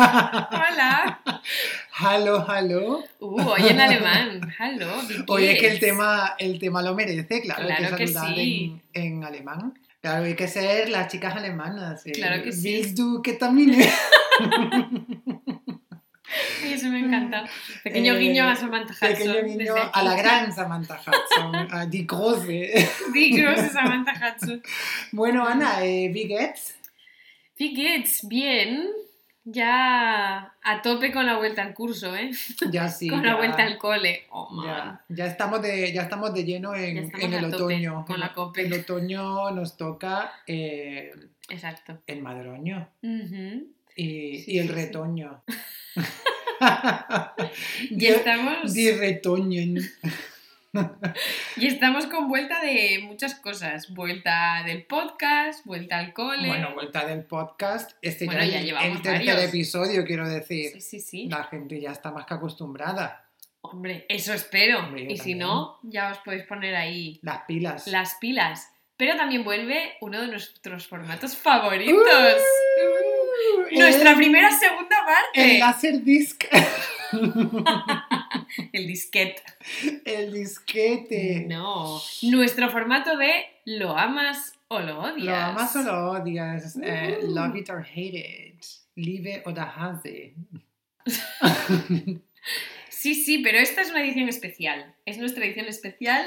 Hola. Hallo, hallo. Uh, hoy en alemán. Hallo. Oye, es que el tema, el tema lo merece, claro, hay Claro que que saludar sí. en, en alemán. Claro, hay que ser las chicas alemanas. eh. Claro que sí. Willst du ketamine? Ay, eso me encanta. Pequeño Eh, guiño a Samantha Hudson. Pequeño aquí. a la gran Samantha Hudson, a die große. Die große Samantha Hudson. Bueno, Ana, eh, wie geht's? Wie geht's? Bien. Ya a tope con la vuelta al curso, ¿eh? Ya sí. con ya, la vuelta al cole. Oh, ya, ya estamos de, ya estamos de lleno en, en el otoño. con la cope. El otoño nos toca eh, Exacto. el madroño y, Sí, y el sí, sí. retoño. Y estamos, Di retoño. Y estamos con vuelta de muchas cosas. Vuelta del podcast, vuelta al cole. Bueno, vuelta del podcast. Este Bueno, ya ya llevamos el tercer varios. episodio, quiero decir. sí, sí, sí. La gente ya está más que acostumbrada. Hombre, eso espero. Hombre, y si también. no, ya os podéis poner ahí Las pilas. las pilas. Pero también vuelve uno de nuestros formatos favoritos. Uh, Nuestra el- primera segunda parte. El láser disc. El disquete. el disquete. No. Nuestro formato de lo amas o lo odias. Lo amas o lo odias. eh, Uh. love it or hate it. Liebe oder hasse. Sí, sí, pero esta es una edición especial. Es nuestra edición especial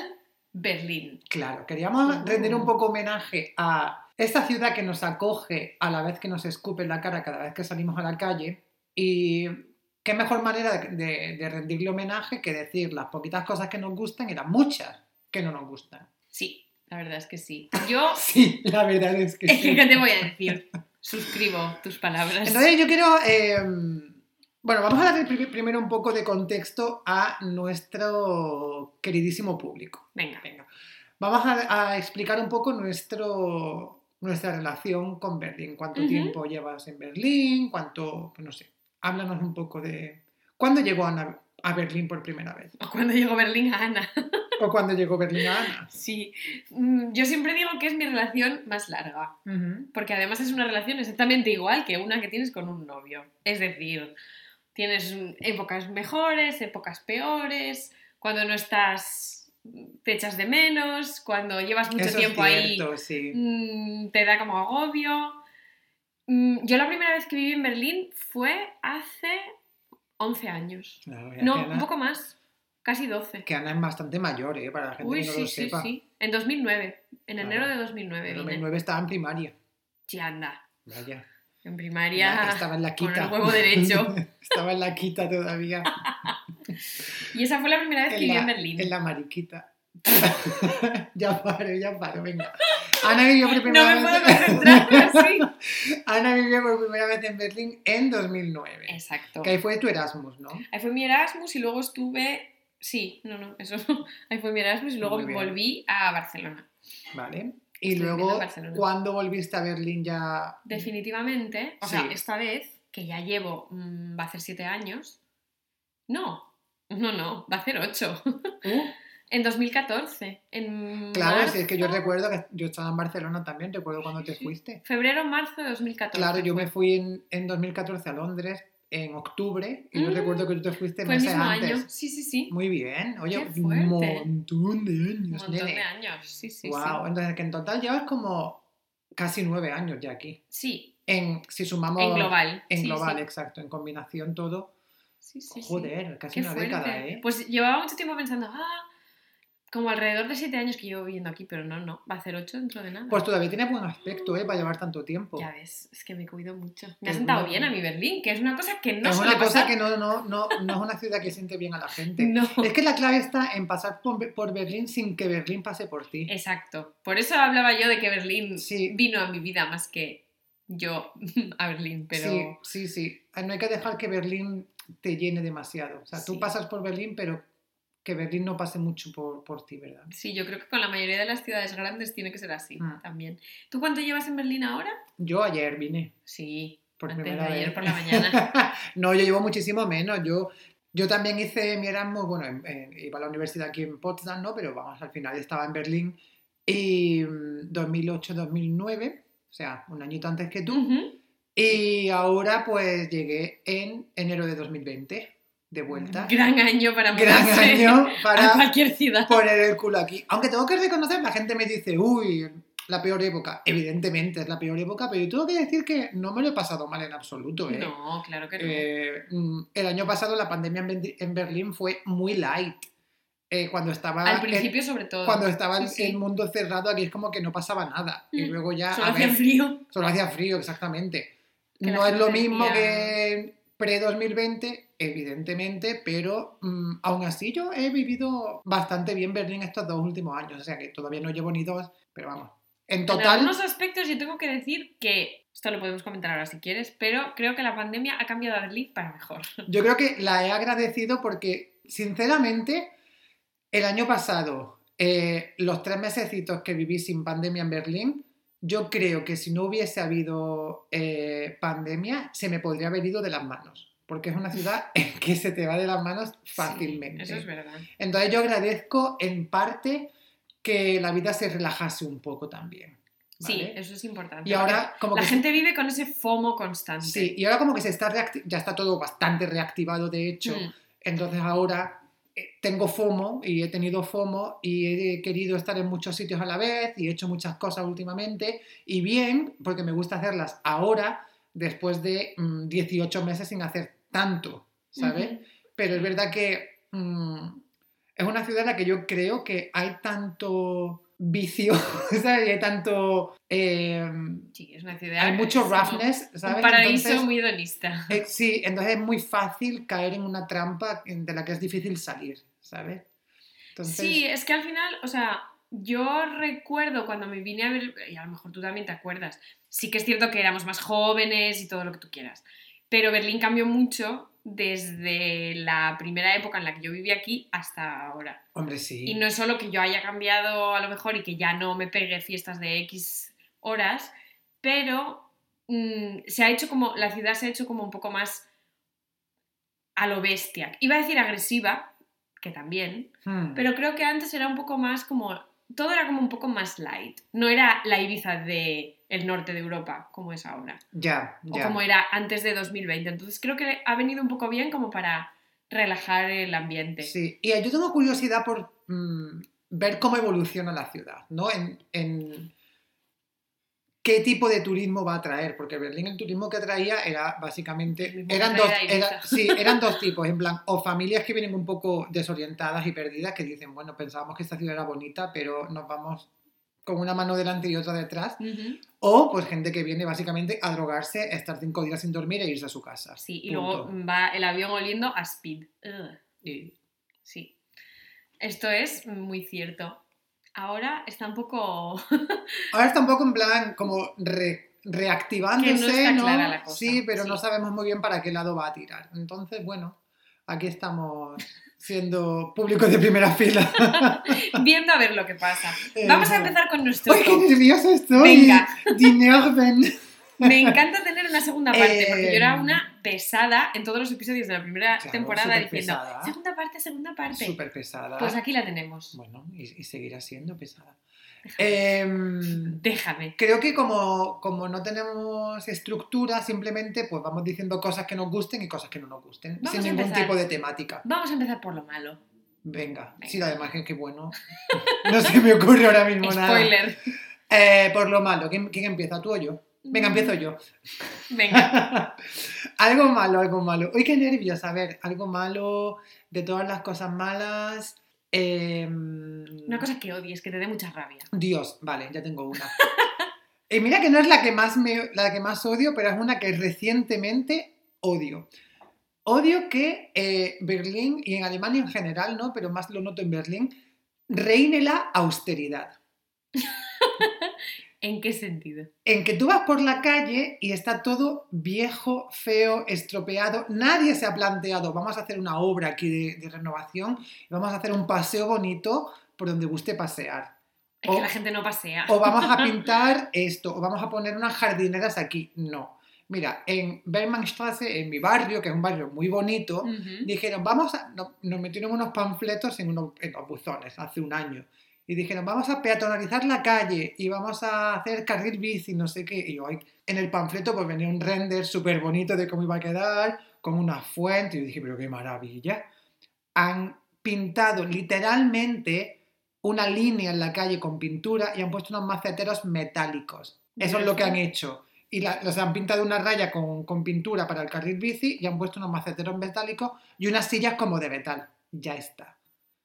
Berlín. Claro, queríamos Uh. rendir un poco homenaje a esta ciudad que nos acoge a la vez que nos escupe en la cara cada vez que salimos a la calle. Y qué mejor manera de, de- de rendirle homenaje que decir las poquitas cosas que nos gustan y las muchas que no nos gustan. Sí, la verdad es que sí. Yo, Sí, la verdad es que sí. ¿qué te voy a decir? Suscribo tus palabras. Entonces yo quiero... eh, bueno, vamos a pri- primero un poco de contexto a nuestro queridísimo público. Venga. Venga, vamos a, a explicar un poco nuestro, nuestra relación con Berlín. ¿Cuánto tiempo llevas en Berlín? ¿Cuánto, no sé, háblanos un poco de... ¿Cuándo llegó Ana a Berlín por primera vez? O cuando llegó Berlín a Ana. ¿O cuándo llegó Berlín a Ana? Sí. Mm, Yo siempre digo que es mi relación más larga. Porque además es una relación exactamente igual que una que tienes con un novio. Es decir, tienes épocas mejores, épocas peores, cuando no estás te echas de menos, cuando llevas mucho Eso tiempo es ahí cierto, sí. mm, te da como agobio. Mm, Yo la primera vez que viví en Berlín fue hace 11 años. Ya No, un poco más, casi 12. que Ana es bastante mayor, ¿eh? Para la gente Uy, que no sí, lo sí, sepa. sí. En 2009, en Claro. enero de 2009 En vine. 2009 estaba en primaria. Sí, anda. Vaya. En primaria. Ya Estaba en la con el quita. huevo derecho. estaba en la quita todavía. Y esa fue la primera vez que viví en Berlín. en la mariquita. ya paro, ya paro, venga. Ana vivió por No primera me vez. Ana vivió por primera vez en Berlín en 2009. Exacto. Que ahí fue tu Erasmus, ¿no? Ahí fue mi Erasmus y luego estuve. Sí, no, no, eso no. Ahí fue mi Erasmus y luego volví a Barcelona. Vale. Y Estoy luego. ¿cuándo volviste a Berlín ya? Definitivamente, o sea, esta vez, que ya llevo, mm, va a hacer siete años. No, no, no, va a hacer ocho. Uh, En 2014. En claro, si es que yo marzo- recuerdo que yo estaba en Barcelona también, recuerdo cuando te Sí. fuiste. Febrero, marzo de 2014. Claro, yo me fui en, en 2014 a Londres en octubre y yo Mm, recuerdo que tú te fuiste Fue el meses mismo antes. año. Sí, sí, sí. Muy bien. Oye, un montón de Un años, montón nene. de años. Sí, sí, wow. Entonces, que en total llevas como casi nueve años ya aquí. sí. En, si Sí, sumamos... en global. En sí, global, sí. exacto. En combinación todo. Sí, sí, sí. Joder, casi Qué una fuerte. década, ¿eh? Pues llevaba mucho tiempo pensando, ah, como alrededor de siete años que llevo viviendo aquí, pero no, no, va a hacer ocho dentro de nada. Pues todavía tienes buen aspecto, ¿eh? Para llevar tanto tiempo. Ya ves, es que me cuido mucho. Me ha sentado bien a mi Berlín, que es una cosa que no es suele una cosa pasar. que no, no, no, no es una ciudad que siente bien a la gente. No. Es que la clave está en pasar por, por Berlín sin que Berlín pase por ti. Exacto. Por eso hablaba yo de que Berlín Sí. vino a mi vida más que yo a Berlín, pero Sí, sí, sí. No hay que dejar que Berlín te llene demasiado. O sea, tú Sí. pasas por Berlín, pero que Berlín no pase mucho por, por ti, ¿verdad? sí, yo creo que con la mayoría de las ciudades grandes tiene que ser así Mm. también. ¿Tú cuánto llevas en Berlín ahora? Yo ayer vine Sí, por antes de ayer vez. por la mañana. no, yo llevo muchísimo menos. Yo, yo también hice mi Erasmus, bueno, en- en- iba a la universidad aquí en Potsdam, ¿no? Pero vamos, al final estaba en Berlín. Y mm, 2008-2009, o sea, un añito antes que tú. Y ahora pues llegué en enero de 2020 de vuelta. Gran año para Gran año para a cualquier ciudad. poner el culo aquí. Aunque tengo que reconocer, la gente me dice, uy, la peor época. Evidentemente es la peor época, pero yo tengo que decir que no me lo he pasado mal en absoluto. ¿eh? No, claro que no. Eh, mm, el año pasado la pandemia en Berlín fue muy light. Eh, cuando estaba, Al el- principio, sobre todo. cuando estaba el- Sí, sí. el mundo cerrado, aquí es como que no pasaba nada. Y Mm. luego ya. Solo hacía frío. Solo hacía frío, exactamente. Que no es lo mismo que pre-2020, evidentemente, pero mm, aún así yo he vivido bastante bien Berlín estos dos últimos años. O sea que todavía no llevo ni dos, pero vamos. En En total, algunos aspectos yo tengo que decir que, esto lo podemos comentar ahora si quieres, pero creo que la pandemia ha cambiado a Berlín para mejor. yo creo que la he agradecido porque, sinceramente, el año pasado, eh, los tres mesecitos que viví sin pandemia en Berlín, yo creo que si no hubiese habido eh, pandemia, se me podría haber ido de las manos. Porque es una ciudad que se te va de las manos fácilmente. Sí, eso es verdad. Entonces yo agradezco en parte que la vida se relajase un poco también. Sí, eso es importante. Y ahora como La que gente vive con ese FOMO constante. sí, y ahora como que se está reacti- ya está todo bastante reactivado de hecho. Mm. Entonces ahora tengo FOMO y he tenido FOMO y he querido estar en muchos sitios a la vez y he hecho muchas cosas últimamente. Y bien porque me gusta hacerlas ahora después de mm, 18 meses sin hacer tanto, ¿sabes? Pero es verdad que mm, es una ciudad en la que yo creo que hay tanto vicio, ¿sabes? Hay tanto... eh, Sí, es una ciudad. hay mucho roughness, ¿sabes? Un paraíso Entonces, muy hedonista. eh, sí, entonces es muy fácil caer en una trampa de la que es difícil salir, ¿sabes? Entonces, Sí, es que al final, o sea, yo recuerdo cuando me vine a ver, y a lo mejor tú también te acuerdas, sí que es cierto que éramos más jóvenes y todo lo que tú quieras, pero Berlín cambió mucho desde la primera época en la que yo viví aquí hasta ahora. hombre, sí. Y no es solo que yo haya cambiado a lo mejor y que ya no me pegue fiestas de X horas, pero mm, se ha hecho como, la ciudad se ha hecho como un poco más a lo bestia. Iba a decir agresiva, que también, Hmm. pero creo que antes era un poco más como. Todo era como un poco más light. No era la Ibiza del el norte de Europa como es ahora. Ya, O como era antes de 2020. Entonces creo que ha venido un poco bien como para relajar el ambiente. Sí, y yo tengo curiosidad por mm, ver cómo evoluciona la ciudad, ¿no? En, en qué tipo de turismo va a traer, porque Berlín el turismo que traía era básicamente, eran dos, era- sí, eran dos tipos, en plan, o familias que vienen un poco desorientadas y perdidas, que dicen, bueno, pensábamos que esta ciudad era bonita, pero nos vamos con una mano delante y otra detrás, o pues gente que viene básicamente a drogarse, a estar cinco días sin dormir e irse a su casa. Sí, y Punto. luego va el avión oliendo a speed. Y- Sí. Esto es muy cierto. Ahora está un poco. Ahora está un poco en plan como re- reactivándose, Que no está ¿no? clara la cosa, Sí, pero no sabemos muy bien para qué lado va a tirar. Entonces, bueno, aquí estamos siendo públicos de primera fila. viendo a ver lo que pasa. Vamos a empezar con nuestro ¡Uy, qué nerviosa estoy! Venga. Me encanta tener una segunda parte, porque yo era Eh, una pesada en todos los episodios de la primera Claro, temporada diciendo pesada. segunda parte, segunda parte. Súper pesada. Pues aquí la tenemos. Bueno, y, y seguirá siendo pesada. Em, Déjame. creo que como, como no tenemos estructura, simplemente pues vamos diciendo cosas que nos gusten y cosas que no nos gusten, Vamos sin ningún empezar. tipo de temática. Vamos a empezar por lo malo. Venga, Venga. sí, además que qué bueno. No se me ocurre ahora mismo nada. Spoiler. Eh, por lo malo, ¿quién, quién empieza? ¿Tú o yo? Venga, empiezo yo. Venga. algo malo, algo malo. Uy, qué nervios. A ver, algo malo de todas las cosas malas. Em, Una cosa que odies, que te dé mucha rabia. Dios, vale, ya tengo una. Y mira que no es la que más me, la que más odio, pero es una que recientemente odio. Odio que eh, Berlín y en Alemania en general, ¿no? Pero más lo noto en Berlín, reine la austeridad. ¿En qué sentido? En que tú vas por la calle y está todo viejo, feo, estropeado. Nadie se ha planteado, vamos a hacer una obra aquí de, de renovación, vamos a hacer un paseo bonito por donde guste pasear. Es O- que la gente no pasea. o vamos a pintar esto, o vamos a poner unas jardineras aquí. No. Mira, en Bergmannstraße, en mi barrio, que es un barrio muy bonito, Ujú. dijeron, vamos a... no- nos metieron unos panfletos en, unos, en los buzones hace un año. Y dijeron, vamos a peatonalizar la calle y vamos a hacer carril bici, no sé qué. Y hoy en el panfleto pues venía un render súper bonito de cómo iba a quedar, con una fuente. Y yo dije, pero qué maravilla. Han pintado literalmente una línea en la calle con pintura y han puesto unos maceteros metálicos. Eso es lo que han hecho. Y los han pintado una raya con, con pintura para el carril bici y han puesto unos maceteros metálicos y unas sillas como de metal. Ya está.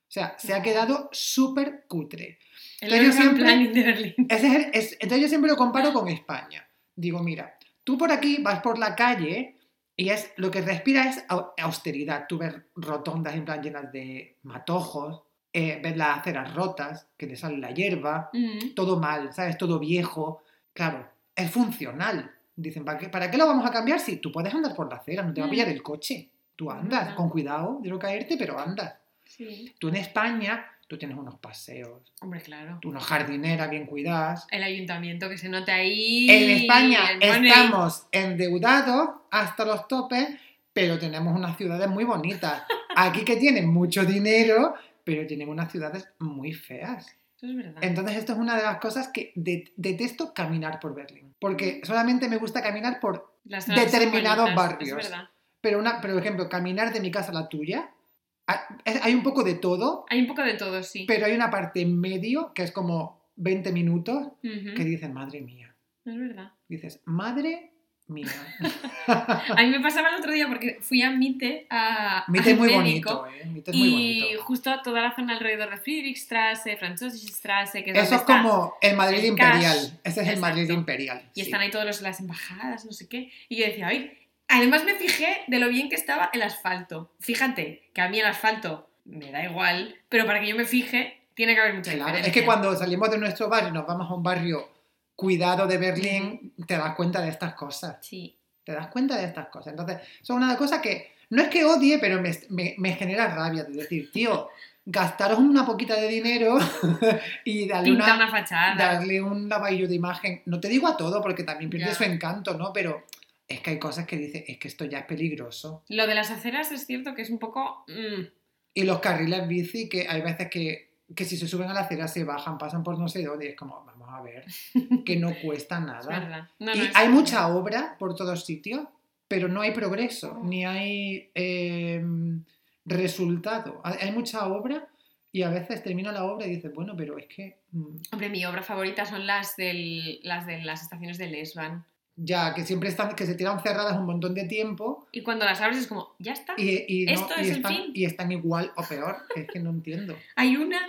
O sea, se ha quedado súper cutre. entonces, yo siempre, entonces yo siempre lo comparo con España. Digo, mira, tú por aquí vas por la calle y es lo que respira es austeridad. Tú ves rotondas en plan llenas de matojos, eh, ves las aceras rotas, que te sale la hierba, mm. todo mal, ¿sabes? Todo viejo. Claro, es funcional. Dicen, ¿para qué, ¿para qué lo vamos a cambiar si tú puedes andar por la acera? No te va a mm. pillar el coche. Tú andas, con cuidado de no caerte, pero andas. Tú en España, tú tienes unos paseos. Hombre, claro. Tú unos jardineras bien cuidadas. El ayuntamiento que se nota ahí. En España estamos endeudados hasta los topes, pero tenemos unas ciudades muy bonitas. Aquí que tienen mucho dinero, pero tienen unas ciudades muy feas. Eso es verdad. Entonces, esto es una de las cosas que detesto caminar por Berlín. Porque solamente me gusta caminar por determinados barrios. Es verdad. Pero, una, pero, por ejemplo, caminar de mi casa a la tuya, hay un poco de todo. Hay un poco de todo, sí. Pero hay una parte en medio que es como 20 minutos que dices, madre mía. Es verdad. Dices, madre mía. a mí me pasaba el otro día porque fui a Mite a. Mite es muy bonito, ¿eh? Mite es muy bonito. Y justo toda la zona alrededor de Friedrichstrasse, Französischstrasse. Que Eso es como el Madrid imperial. Ese es el Madrid imperial. Y están ahí todas las embajadas, no sé qué. Y yo decía, ay, Además me fijé de lo bien que estaba el asfalto. Fíjate que a mí el asfalto me da igual, pero para que yo me fije tiene que haber mucha claro, Es que cuando salimos de nuestro barrio y nos vamos a un barrio cuidado de Berlín, te das cuenta de estas cosas. Sí. Te das cuenta de estas cosas. Entonces, son una cosa que no es que odie, pero me, genera rabia. De decir, tío, gastaros una poquita de dinero y darle una, fachada. darle un lavadillo de imagen. No te digo a todo porque también pierde su encanto, ¿no? Pero es que hay cosas que dice, es que esto ya es peligroso. Lo de las aceras es cierto que es un poco... Mm. Y los carriles bici, que hay veces que, si se suben a la acera se bajan, pasan por no sé dónde, y es como, vamos a ver, que no cuesta nada. y hay mucha obra por todos sitios, pero no hay progreso, ni hay em, resultado. Hay mucha obra y a veces termina la obra y dices, bueno, pero es que... Mm". Hombre, mi obra favorita son las, las de las estaciones de Lesban ya que siempre están, que se tiran cerradas un montón de tiempo. Y cuando las abres es como, ya está. Y, Esto es están, el fin. y están igual o peor, es que no entiendo. Hay una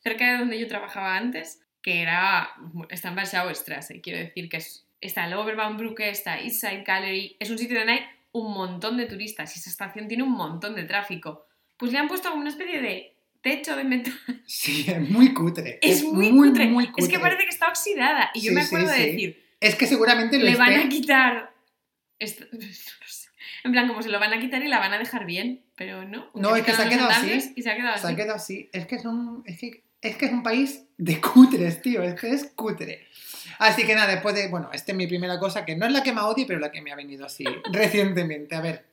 cerca de donde yo trabajaba antes, que era, está en Warschau Strasse, quiero decir que es, está el Oberbaumbrücke, está East Side Gallery, es un sitio donde hay un montón de turistas y esa estación tiene un montón de tráfico. Pues le han puesto una especie de techo de metal. Sí, es muy cutre. Es, muy, cutre. Es que parece que está oxidada. Y yo me acuerdo de decir, es que seguramente lo Le van a quitar. Esto, En plan, como se lo van a quitar y la van a dejar bien, pero no. No, es que se ha quedado así. Y se ha quedado así. Se ha quedado así. Es que es un, es que, es que es un país de cutres, tío. Es que es cutre. Así que nada, después de. Bueno, esta es mi primera cosa, que no es la que me odio, pero la que me ha venido así recientemente. A ver,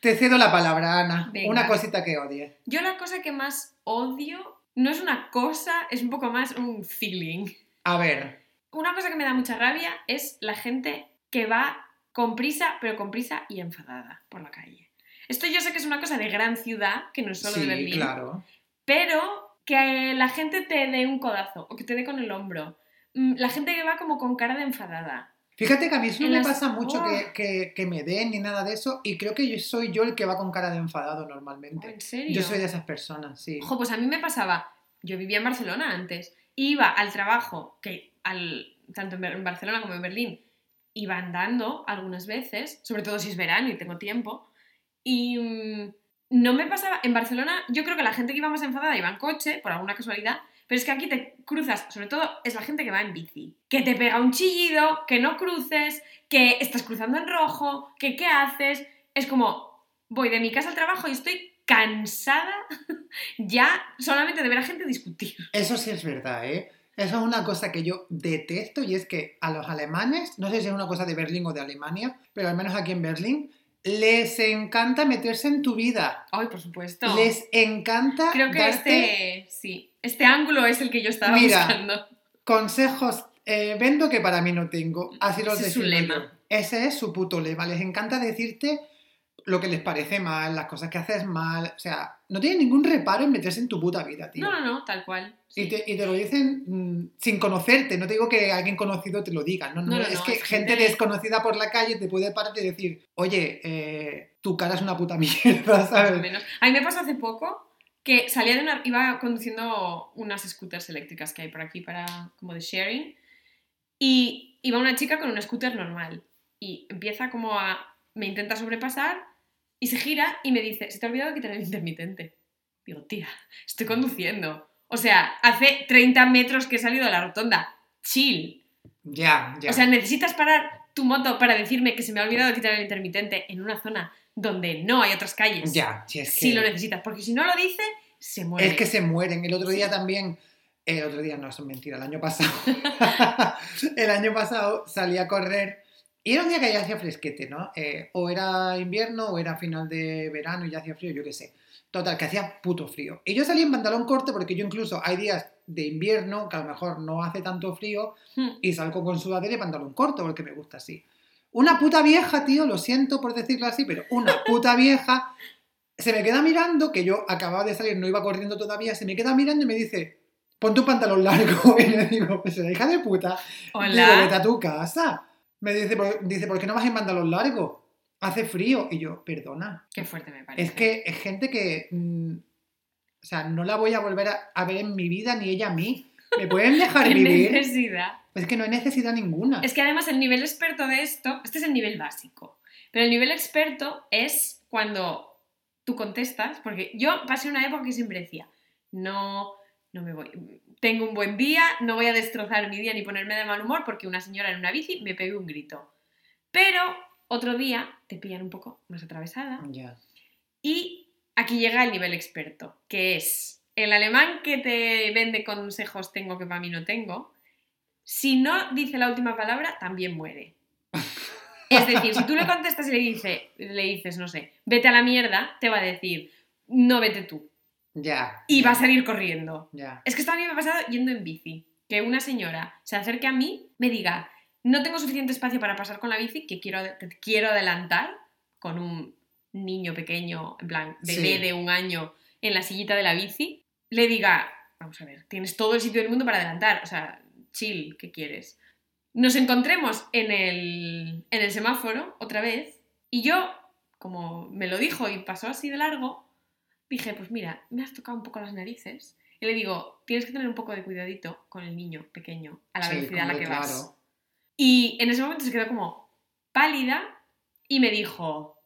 te cedo la palabra, Ana. Una cosita que odie. Yo la cosa que más odio no es una cosa, es un poco más un feeling. A ver una cosa que me da mucha rabia es la gente que va con prisa, pero con prisa y enfadada por la calle. Esto yo sé que es una cosa de gran ciudad, que no es solo de Berlín. claro. Pero que la gente te dé un codazo o que te dé con el hombro. Mm, la gente que va como con cara de enfadada. Fíjate que a mí eso no me pasa mucho que, que, me den ni nada de eso y creo que yo soy yo el que va con cara de enfadado normalmente. ¿En serio? Yo soy de esas personas, sí. Ojo, pues a mí me pasaba, yo vivía en Barcelona antes, iba al trabajo, que al, tanto en Barcelona como en Berlín, iba andando algunas veces, sobre todo si es verano y tengo tiempo, y mm, no me pasaba, en Barcelona yo creo que la gente que iba más enfadada iba en coche, por alguna casualidad, pero es que aquí te cruzas, sobre todo es la gente que va en bici, que te pega un chillido, que no cruces, que estás cruzando en rojo, que qué haces, es como, voy de mi casa al trabajo y estoy cansada ya solamente de ver a gente discutir. Eso sí es verdad, ¿eh? Eso es una cosa que yo detesto y es que a los alemanes, no sé si es una cosa de Berlín o de Alemania, pero al menos aquí en Berlín, les encanta meterse en tu vida. Ay, por supuesto. Les encanta Creo que darte este, sí, este ángulo es el que yo estaba Mira, buscando. consejos. eh, vendo que para mí no tengo. Así los Ese es su lema. yo. Ese es su puto lema. Les encanta decirte lo que les parece mal, las cosas que haces mal. O sea, no tienen ningún reparo en meterse en tu puta vida, tío. No, no, no, tal cual. Y te, y te lo dicen mm, sin conocerte, no te digo que alguien conocido te lo diga, no, no, No, no, es que es gente desconocida por la calle te puede parar y decir, oye, eh, tu cara es una puta mierda, Más o ¿sabes? menos. A mí me pasó hace poco que salía de una. iba conduciendo unas scooters eléctricas que hay por aquí para. como de sharing. Y iba una chica con un scooter normal. Y empieza como a. me intenta sobrepasar y se gira y me dice: Se te ha olvidado quitar el intermitente. Digo, tía, estoy conduciendo. O sea, hace 30 metros que he salido de la rotonda. Chill. Ya, ya. O sea, necesitas parar tu moto para decirme que se me ha olvidado quitar el intermitente en una zona donde no hay otras calles. ya, si es que, Si lo necesitas, porque si no lo dice, se muere. es que se mueren. El otro día también, el otro día no, es mentira, el año pasado. el año pasado salí a correr y era un día que ya hacía fresquete, ¿no? Eh, o era invierno o era final de verano y ya hacía frío, yo qué sé. Total, que hacía puto frío. Y yo salí en pantalón corto porque yo incluso hay días de invierno que a lo mejor no hace tanto frío Hmm. y salgo con sudadera y pantalón corto porque me gusta así. Una puta vieja, tío, lo siento por decirlo así, pero una puta vieja se me queda mirando, que yo acababa de salir, no iba corriendo todavía, se me queda mirando y me dice, pon tu pantalón largo. Y le digo, pues hija de puta, digo, vete Hola. a tu casa. Me dice, "¿Por- dice, ¿por qué no vas en pantalón largo? Hace frío. Y yo, perdona. Qué fuerte me parece. Es que es gente que, mm, o sea, no la voy a volver a, a ver en mi vida ni ella a mí. ¿Me pueden dejar Qué vivir? necesidad. Es que no hay necesidad ninguna. Es que además el nivel experto de esto, este es el nivel básico, pero el nivel experto es cuando tú contestas, porque yo pasé una época que siempre decía, no, no me voy, tengo un buen día, no voy a destrozar mi día ni ponerme de mal humor porque una señora en una bici me pegó un grito. Pero otro día te pillan un poco más atravesada Ya. y aquí llega el nivel experto, que es el alemán que te vende consejos tengo que para mí no tengo. Si no dice la última palabra, también muere. Es decir, si tú le contestas y le, dice, le dices, no sé, vete a la mierda, te va a decir, no vete tú. Ya. Y va a salir corriendo. Ya. Es que esto a mí me ha pasado yendo en bici. Que una señora se acerque a mí, me diga, no tengo suficiente espacio para pasar con la bici, que quiero, que quiero adelantar con un niño pequeño, en plan, bebé Sí. de un año, en la sillita de la bici, le diga, vamos a ver, tienes todo el sitio del mundo para adelantar, o sea, chill, ¿qué quieres? Nos encontremos en el, en el semáforo otra vez y yo, como me lo dijo y pasó así de largo, dije, pues mira, me has tocado un poco las narices. Y le digo, tienes que tener un poco de cuidadito con el niño pequeño a la Sí, velocidad a la que vas. Y en ese momento se quedó como pálida y me dijo,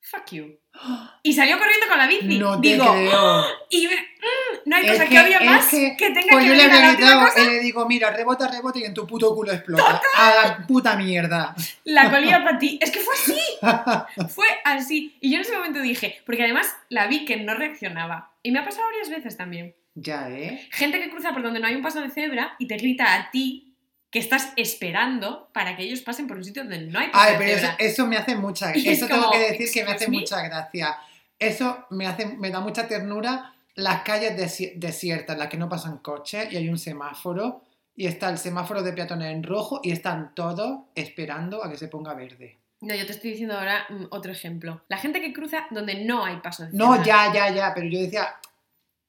fuck you. Y salió corriendo con la bici. No te Digo, creo. y me- mm, no hay Es cosa que, que- odie es más que- que, tenga Pues que yo le última gritado cosa y le digo, mira, rebota, rebota y en tu puto culo explota. A la puta mierda. la colilla para ti. Es que fue así. Fue así. Y yo en ese momento dije, porque además la vi que no reaccionaba. Y me ha pasado varias veces también. Ya, ¿eh? Gente que cruza por donde no hay un paso de cebra y te grita a ti que estás esperando para que ellos pasen por un sitio donde no hay paso Ay, de pero eso, cebra. eso me hace mucha Y es Eso tengo como, que decir que me hace "Excuse me". mucha gracia. Eso me, hace, me da mucha ternura. Las calles desi- desiertas, en las que no pasan coches y hay un semáforo y está el semáforo de peatones en rojo y están todos esperando a que se ponga verde. No, yo te estoy diciendo ahora mm, otro ejemplo. La gente que cruza donde no hay paso de No, ya, ya, ya, pero yo decía,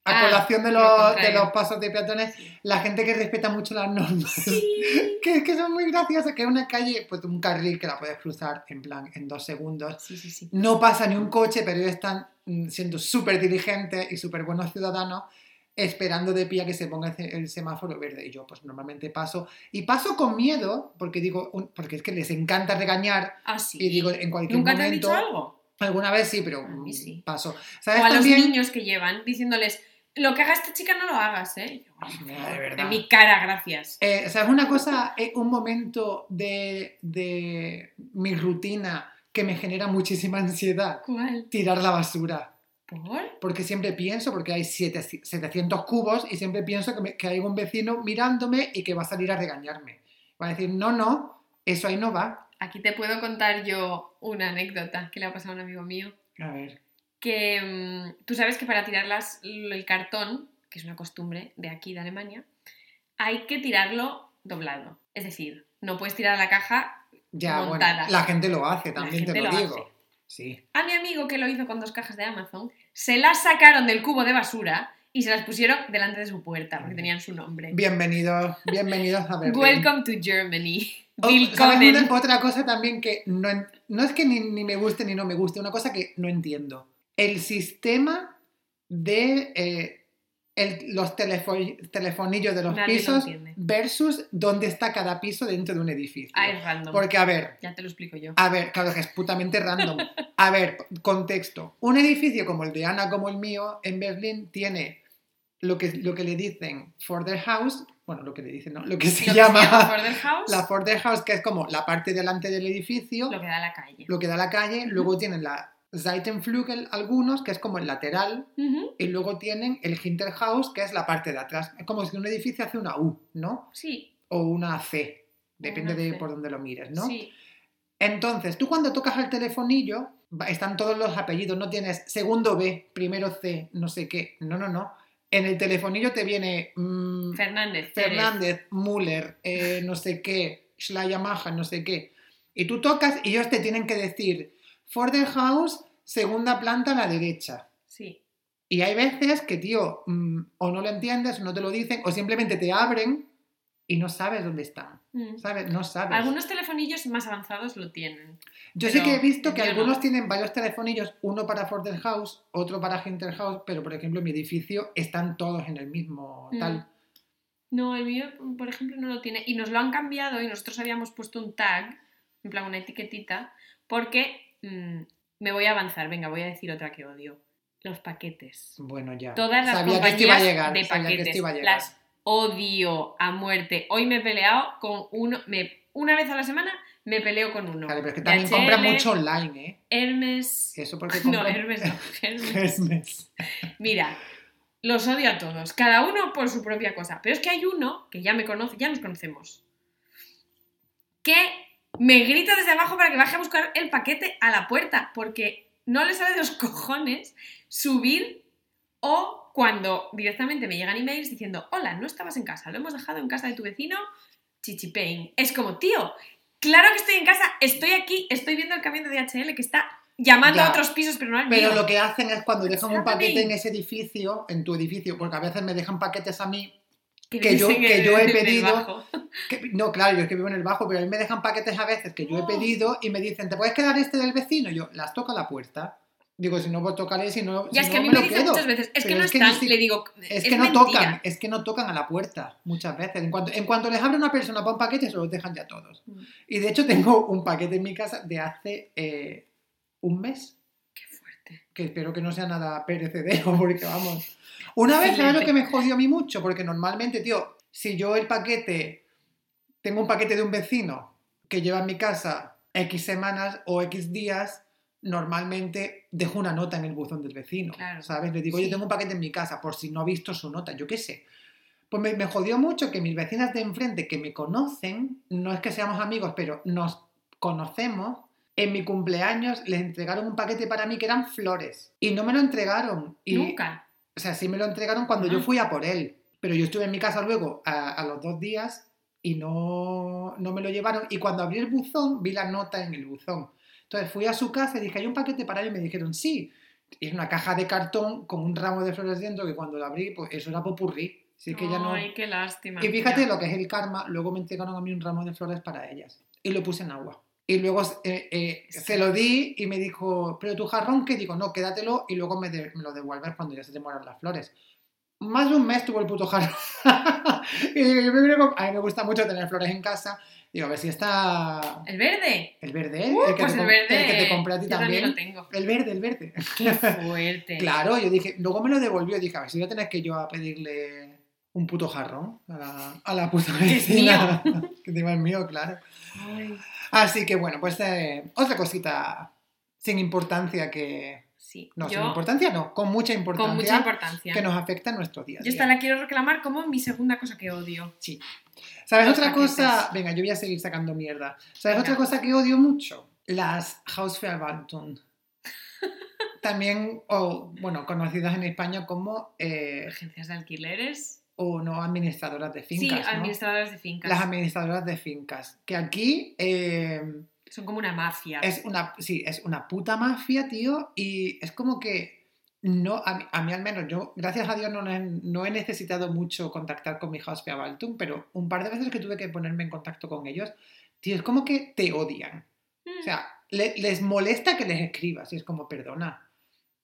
a Ah, colación de lo los, de los pasos de peatones, la gente que respeta mucho las normas. Sí. que, que son muy graciosas, que es una calle, pues un carril que la puedes cruzar en plan en dos segundos. Sí, sí, sí. No pasa ni un coche, pero ellos están mm, siendo súper diligentes y súper buenos ciudadanos, esperando de pie a que se ponga el, semáforo verde. Y yo, pues normalmente paso. Y paso con miedo, porque digo, porque es que les encanta regañar. Ah, sí. Y digo, en cualquier ¿Nunca te han momento. dicho algo? Alguna vez sí, pero sí. paso. O ¿Sabes a los niños que llevan diciéndoles, lo que haga esta chica no lo hagas, ¿eh? Y yo, "Ay, por Mira, favor, de verdad. mi cara, gracias. Eh, o sea, es una cosa, es un momento de, de mi rutina que me genera muchísima ansiedad. ¿Cuál? Tirar la basura. ¿Por? Porque siempre pienso, porque hay siete- 700 cubos y siempre pienso que, me- que hay un vecino mirándome y que va a salir a regañarme. Va a decir, no, no, eso ahí no va. aquí te puedo contar yo una anécdota que le ha pasado a un amigo mío. A ver. Que mm, tú sabes que para tirar las- el cartón, que es una costumbre de aquí, de Alemania, hay que tirarlo doblado. Es decir, no puedes tirar la caja Ya, Montada. bueno, la gente lo hace, también te lo, lo digo. Sí. A mi amigo que lo hizo con dos cajas de Amazon, se las sacaron del cubo de basura y se las pusieron delante de su puerta porque tenían su nombre. Bienvenidos, bienvenidos a Berlín. Welcome to Germany. Oh, Willkommen. ¿sabes una- otra cosa también que no, no es que ni, ni me guste ni no me guste, una cosa que no entiendo. El sistema de eh, el- los telefo- telefonillos de los Nadie pisos versus dónde está cada piso dentro de un edificio. Ah, es random. Porque, a ver, Ya te lo explico yo. a ver, claro que es putamente random. A ver, contexto. Un edificio como el de Ana, como el mío, en Berlín, tiene lo que, lo que le dicen for the house, bueno, lo que le dicen, ¿no? Lo que se Lo que llama Border House, la for the house, que es como la parte delante del edificio, lo que da a la calle. lo que da a la calle, luego tienen la Seitenflügel algunos, que es como el lateral, y luego tienen el Hinterhaus, que es la parte de atrás. Es como si un edificio hace una U, ¿no? Sí, O una C, depende Una de por dónde lo mires, ¿no? sí. Entonces, tú cuando tocas el telefonillo, están todos los apellidos, no tienes segundo B, primero C, no sé qué. No, no, no. En el telefonillo te viene mm, Fernández. Pérez. Fernández, Müller, eh, no sé qué, Schleiermacher, no sé qué. Y tú tocas y ellos te tienen que decir House, segunda planta a la derecha. Sí. Y hay veces que, tío, mm, o no lo entiendes, o no te lo dicen, o simplemente te abren y no sabes dónde están. Mm. ¿Sabes? No sabes. Algunos telefonillos más avanzados lo tienen. Yo sí que he visto que no. algunos tienen varios telefonillos, uno para House, otro para House, pero por ejemplo en mi edificio están todos en el mismo Mm. tal. No, el mío, por ejemplo, no lo tiene. Y nos lo han cambiado y nosotros habíamos puesto un tag, en plan una etiquetita, porque mm, me voy a avanzar. Venga, voy a decir otra que odio. Los paquetes. Bueno, ya. Todas las sabía que compañías esto iba a llegar. de sabía que paquetes. iba a llegar. Las odio a muerte. Hoy me he peleado con uno. Me, una vez a la semana me peleo con uno. Claro, pero es que también compran mucho online, ¿eh? Hermes. Eso porque No, compran... Hermes no. Hermes. Hermes. Mira, los odio a todos, cada uno por su propia cosa. Pero es que hay uno que ya me conoce, ya nos conocemos, que me grita desde abajo para que baje a buscar el paquete a la puerta, porque no le sale de los cojones subir o cuando directamente me llegan emails diciendo, hola, no estabas en casa, lo hemos dejado en casa de tu vecino, Chichipain. Es como, tío, claro que estoy en casa, estoy aquí, estoy viendo el camión de DHL que está llamando Ya. a otros pisos, pero no al Pero mío. lo que hacen es cuando dejan un paquete en ese edificio, en tu edificio, porque a veces me dejan paquetes a mí, que vives yo- que el- yo he pedido. que- no, claro, yo es que vivo en el bajo, pero a mí me dejan paquetes a veces que yo he Oh. pedido y me dicen, ¿te puedes quedar este del vecino? Y yo, las toco a la puerta. Digo, si no, pues tocaré, si no, Ya si es que no a mí me me dicen quedo. muchas veces, es que Pero no es que están, si- le digo, Es, es, que no mentira. tocan, es que no tocan a la puerta muchas veces. En cuanto, en cuanto les abre una persona para un paquete, se los dejan ya todos. Mm, Y de hecho tengo un paquete en mi casa de hace eh, un mes, Qué fuerte. que espero que no sea nada perecedero, porque vamos. Una vez, ¿sabes lo que me jodió a mí mucho? Porque normalmente, tío, si yo el paquete, tengo un paquete de un vecino que lleva en mi casa X semanas o X días, normalmente dejo una nota en el buzón del vecino, Claro, ¿sabes? Le digo, sí. yo tengo un paquete en mi casa por si no ha visto su nota, yo qué sé. Pues me, me jodió mucho que mis vecinas de enfrente que me conocen, no es que seamos amigos, pero nos conocemos, en mi cumpleaños les entregaron un paquete para mí que eran flores y no me lo entregaron. Y, Nunca. O sea, sí me lo entregaron cuando yo Ah. fui a por él, pero yo estuve en mi casa luego a, a los dos días y no, no me lo llevaron. Y cuando abrí el buzón, vi la nota en el buzón. Entonces fui a su casa y dije, ¿hay un paquete para él? Y me dijeron, sí. Y es una caja de cartón con un ramo de flores dentro que cuando lo abrí, pues eso era popurrí. Así que ya no... Ay, qué lástima. Y fíjate Ya. lo que es el karma, luego me entregaron a mí un ramo de flores para ellas. Y lo puse en agua. Y luego eh, eh, se lo di y me dijo, pero tu jarrón, ¿qué? Digo, no, quédatelo y luego me, de- me lo devuelves cuando ya se te mueran las flores. Más de un mes tuvo el puto jarrón. y digo, yo me con- A mí me gusta mucho tener flores en casa. Digo, a ver si está ¿El verde? el verde, Uh, el, que pues te, el verde. el que te compré a ti yo también lo tengo. El verde, el verde. Qué fuerte. Claro, yo dije, luego me lo devolvió, dije, a ver si voy a tener que yo a pedirle un puto jarrón a la, a la puta Que vecina. que encima es mío, claro. Ay, Así que bueno, pues eh, otra cosita sin importancia que, Sí. No, yo, sin importancia no, con mucha importancia. con mucha importancia. Que nos afecta en nuestro día a Yo esta la quiero reclamar como mi segunda cosa que odio. Sí. ¿Sabes Los otra paquetes. cosa? Venga, yo voy a seguir sacando mierda. ¿Sabes Venga. otra cosa que odio mucho? Las Hausverwaltung. También, o bueno, conocidas en España como eh, Agencias de alquileres. O no administradoras de fincas. sí, ¿no? administradoras de fincas. Las administradoras de fincas. Que aquí eh, Son como una mafia. es una, sí, es una puta mafia, tío, y es como que no, a mí, a mí al menos, yo, gracias a Dios, no, he- no he necesitado mucho contactar con mi Hausverwaltung, pero un par de veces que tuve que ponerme en contacto con ellos, tío, es como que te odian. Mm. O sea, le- les molesta que les escribas, y es como, perdona,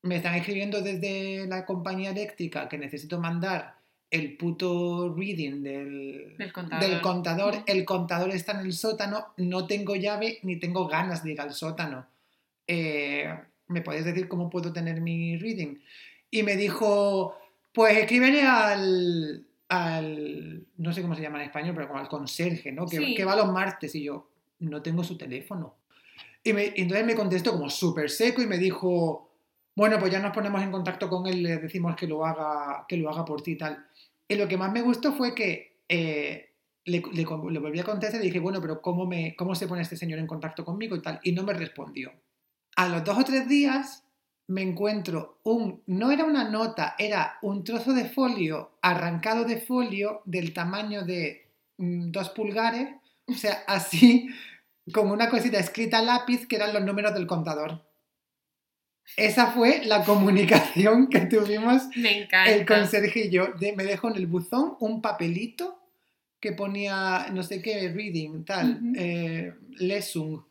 me están escribiendo desde la compañía eléctrica que necesito mandar el puto reading del, Del contador. del contador. El contador está en el sótano, no tengo llave ni tengo ganas de ir al sótano. Eh, ¿Me puedes decir cómo puedo tener mi reading? Y me dijo, pues escríbele al, al, no sé cómo se llama en español, pero como al conserje, ¿no? Que, Sí. que va los martes. Y yo, no tengo su teléfono. Y, me, y entonces me contestó como súper seco y me dijo, bueno, pues ya nos ponemos en contacto con él, le decimos que lo haga, que lo haga por ti y tal. Y lo que más me gustó fue que eh, le, volví a contestar y dije, bueno, pero ¿cómo, me, ¿cómo se pone este señor en contacto conmigo y tal? Y no me respondió. A los dos o tres días me encuentro un, no era una nota, era un trozo de folio arrancado de folio del tamaño de mm, dos pulgares, o sea, así, con una cosita escrita a lápiz que eran los números del contador. Esa fue la comunicación que tuvimos Me encanta. el conserje y yo. De- me dejó en el buzón un papelito que ponía no sé qué, reading, tal, eh, lesung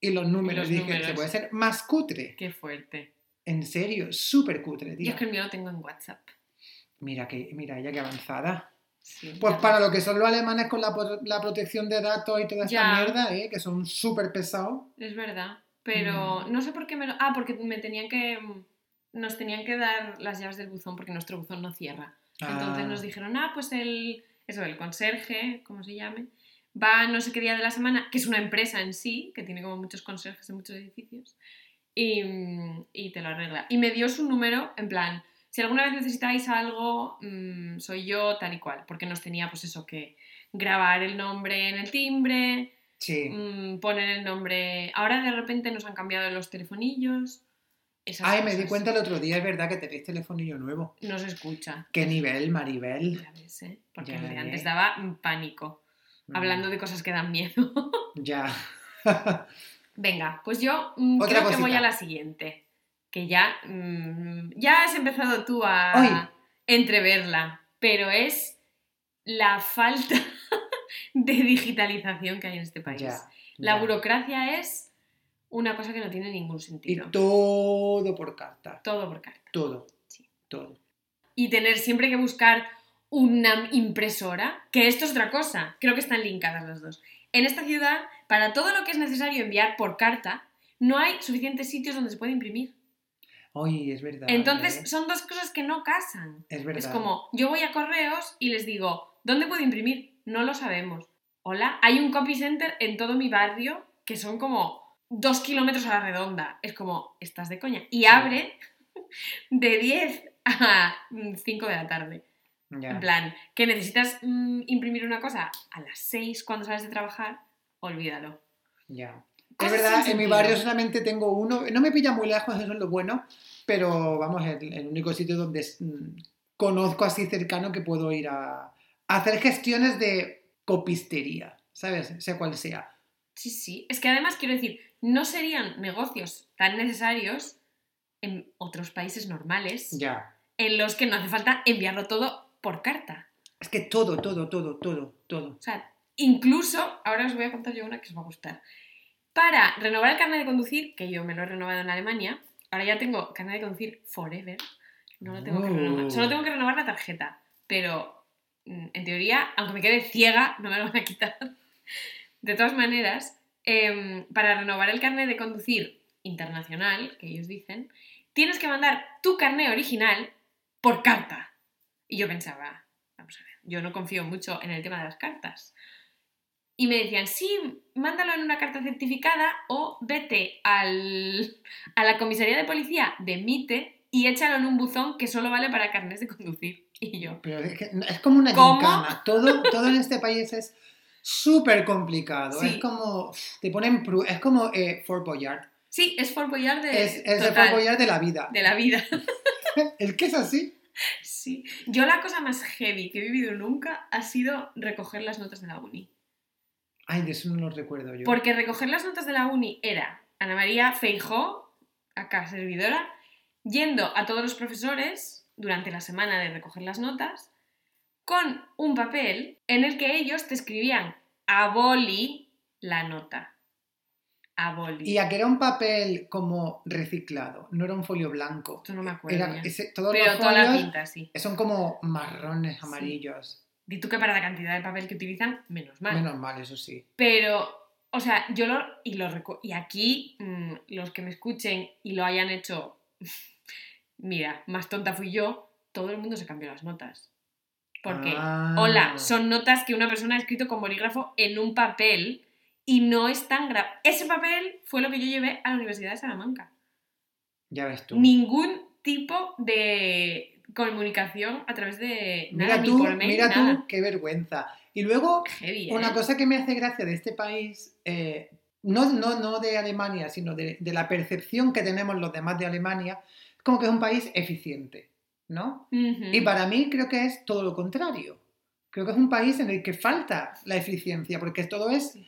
y los números. los Dije, números. se puede ser más cutre. Qué fuerte. En serio, súper cutre, Yo tío. es que el mío lo tengo en WhatsApp. Mira, que, mira ella que avanzada. Sí, Pues para lo que son los alemanes con la, la protección de datos y toda esta Ya. mierda, ¿eh? que son súper pesados. Es verdad. Pero Mm. no sé por qué me lo. Ah, porque me tenían que. Nos tenían que dar las llaves del buzón porque nuestro buzón no cierra. Entonces Ah, nos dijeron, ah, pues el. Eso, el conserje, como se llame, va no sé qué día de la semana, que es una empresa en sí, que tiene como muchos conserjes en muchos edificios, y, y te lo arregla. Y me dio su número, en plan, si alguna vez necesitáis algo, mm, soy yo, tal y cual, porque nos tenía, pues eso, que grabar el nombre en el timbre, Sí. mm, poner el nombre. Ahora de repente nos han cambiado los telefonillos. Esas Ay, me di cuenta el otro día, es verdad que tenéis telefonillo nuevo. No se escucha. ¿Qué nivel, Maribel? Ya ves, ¿eh? Porque Ya ves. antes daba mm, pánico. Hablando de cosas que dan miedo. Mm, Ya. Venga, pues yo mm, creo que voy a la siguiente. Que ya, mm, ya has empezado tú a entreverla, pero es la falta de digitalización que hay en este país. ya. La ya. burocracia es una cosa que no tiene ningún Y sentido. todo por carta. Todo por carta. Todo. Sí. Todo. Y tener siempre que buscar una impresora, que esto es otra cosa, creo que están linkadas las dos. En esta ciudad, para todo lo que es necesario enviar por carta, no hay suficientes sitios donde se puede imprimir. Oye, es verdad. Entonces, ¿eh? son dos cosas que no casan. es verdad. Es como, yo voy a correos y les digo, ¿dónde puedo imprimir? No lo sabemos. Hola, hay un copy center en todo mi barrio que son como dos kilómetros a la redonda. Es como, estás de coña. Y abre de 10 a 5 de la tarde. En plan, que necesitas mm, imprimir una cosa a las 6 cuando sales de trabajar, olvídalo. Ya. Es verdad, en mi barrio solamente tengo uno, no me pilla muy lejos, eso es lo bueno, pero vamos, el, el único sitio donde mm, conozco así cercano que puedo ir a hacer gestiones de copistería, ¿sabes? Sea cual sea. Sí, sí. Es que además quiero decir, no serían negocios tan necesarios en otros países normales Ya. en los que no hace falta enviarlo todo por carta. Es que todo, todo, todo, todo, todo. O sea, incluso, ahora os voy a contar yo una que os va a gustar. Para renovar el carnet de conducir, que yo me lo he renovado en Alemania, ahora ya tengo carnet de conducir forever, no lo tengo que Oh. renovar. Solo tengo que renovar la tarjeta, pero en teoría, aunque me quede ciega, no me lo van a quitar. De todas maneras, em, para renovar el carnet de conducir internacional, que ellos dicen, tienes que mandar tu carnet original por carta. Y yo pensaba, vamos a ver, yo no confío mucho en el tema de las cartas. y me decían, sí, mándalo en una carta certificada o vete al, a la comisaría de policía de MITE y échalo en un buzón que solo vale para carnes de conducir. Y yo. Pero es, que es como una gincana. Todo, todo en este país es súper complicado. Sí. Es como. Te ponen. Es como eh, Fort Boyard. Sí, es Fort Boyard de, Es, es Fort Boyard de la vida. de la vida. El que es así. Sí. Yo la cosa más heavy que he vivido nunca ha sido recoger las notas de la uni. Ay, de eso no lo recuerdo yo. Porque recoger las notas de la uni era Ana María Feijó, acá servidora, yendo a todos los profesores durante la semana de recoger las notas con un papel en el que ellos te escribían a boli la nota. A boli. Y a que era un papel como reciclado, no era un folio blanco. Esto no me acuerdo. Era ese- todos Pero los toda la folios pinta, sí. son como marrones, amarillos. Di tú que para la cantidad de papel que utilizan, menos mal. Menos mal, eso sí. Pero, o sea, yo lo. Y, lo y aquí, mm, los que me escuchen y lo hayan hecho. Mira, más tonta fui yo, todo el mundo se cambió las notas. Porque, Ah. hola, son notas que una persona ha escrito con bolígrafo en un papel y no están gra- Ese papel fue lo que yo llevé a la Universidad de Salamanca. Ya ves tú. Ningún tipo de comunicación a través de. Mira nada, ni tú, por mail, mira nada. tú, qué vergüenza. Y luego, Heavy, ¿eh? una cosa que me hace gracia de este país, eh, no, no, no de Alemania, sino de, de la percepción que tenemos los demás de Alemania, es como que es un país eficiente, ¿no? Y para mí creo que es todo lo contrario. Creo que es un país en el que falta la eficiencia, porque todo es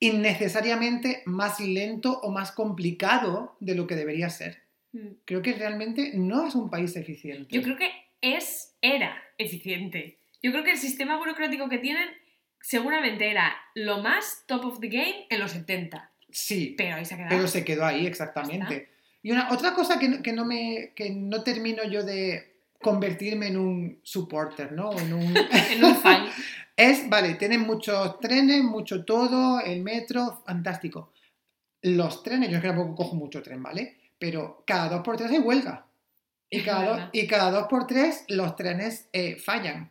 innecesariamente más lento o más complicado de lo que debería ser. Mm. Creo que realmente no es un país eficiente. Yo creo que es, era eficiente. Yo creo que el sistema burocrático que tienen seguramente era lo más top of the game en los 70. Sí, Pero ahí se ha quedado. pero se quedó ahí exactamente. Y una, otra cosa que, no- que no me, que no termino yo de convertirme en un supporter, ¿no? En un, En un fan. es, vale, tienen muchos trenes, mucho todo, el metro, fantástico. Los trenes, yo es que tampoco cojo mucho tren, ¿vale? Pero cada dos por tres hay huelga. Y cada, dos, y cada dos por tres los trenes eh, fallan.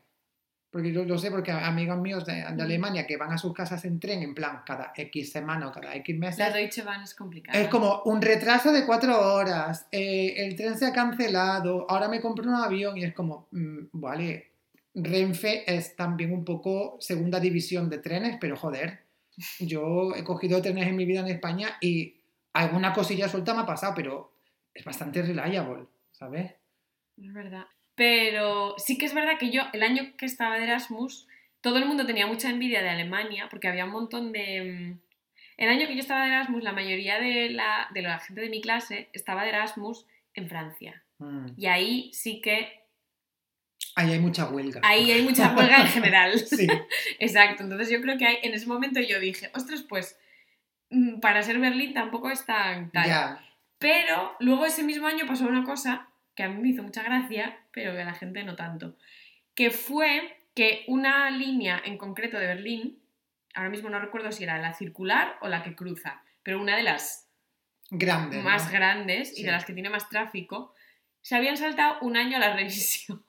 Porque yo lo sé porque amigos míos de, de. Alemania que van a sus casas en tren, en plan, cada X semana o cada X meses, La Deutsche Bahn es complicada. es como un retraso de cuatro horas, eh, el tren se ha cancelado, ahora me compro un avión y es como, mm, vale, Renfe es también un poco segunda división de trenes, pero joder, yo he cogido trenes en mi vida en España y alguna cosilla suelta me ha pasado, pero es bastante reliable, ¿sabes? Es verdad. Pero sí que es verdad que yo, el año que estaba de Erasmus, todo el mundo tenía mucha envidia de Alemania porque había un montón de... mm, El año que yo estaba de Erasmus, la mayoría de la, de la gente de mi clase estaba de Erasmus en Francia. Mm. Y ahí sí que... Ahí hay mucha huelga. Ahí hay mucha huelga en general. Sí, Exacto. Entonces yo creo que hay, en ese momento yo dije, ostras, pues mm, para ser Berlín tampoco es tan tal. Pero luego ese mismo año pasó una cosa que a mí me hizo mucha gracia, pero que a la gente no tanto. Que fue que una línea en concreto de Berlín, ahora mismo no recuerdo si era la circular o la que cruza, pero una de las más ¿no? grandes y Sí. de las que tiene más tráfico, se habían saltado un año a la revisión.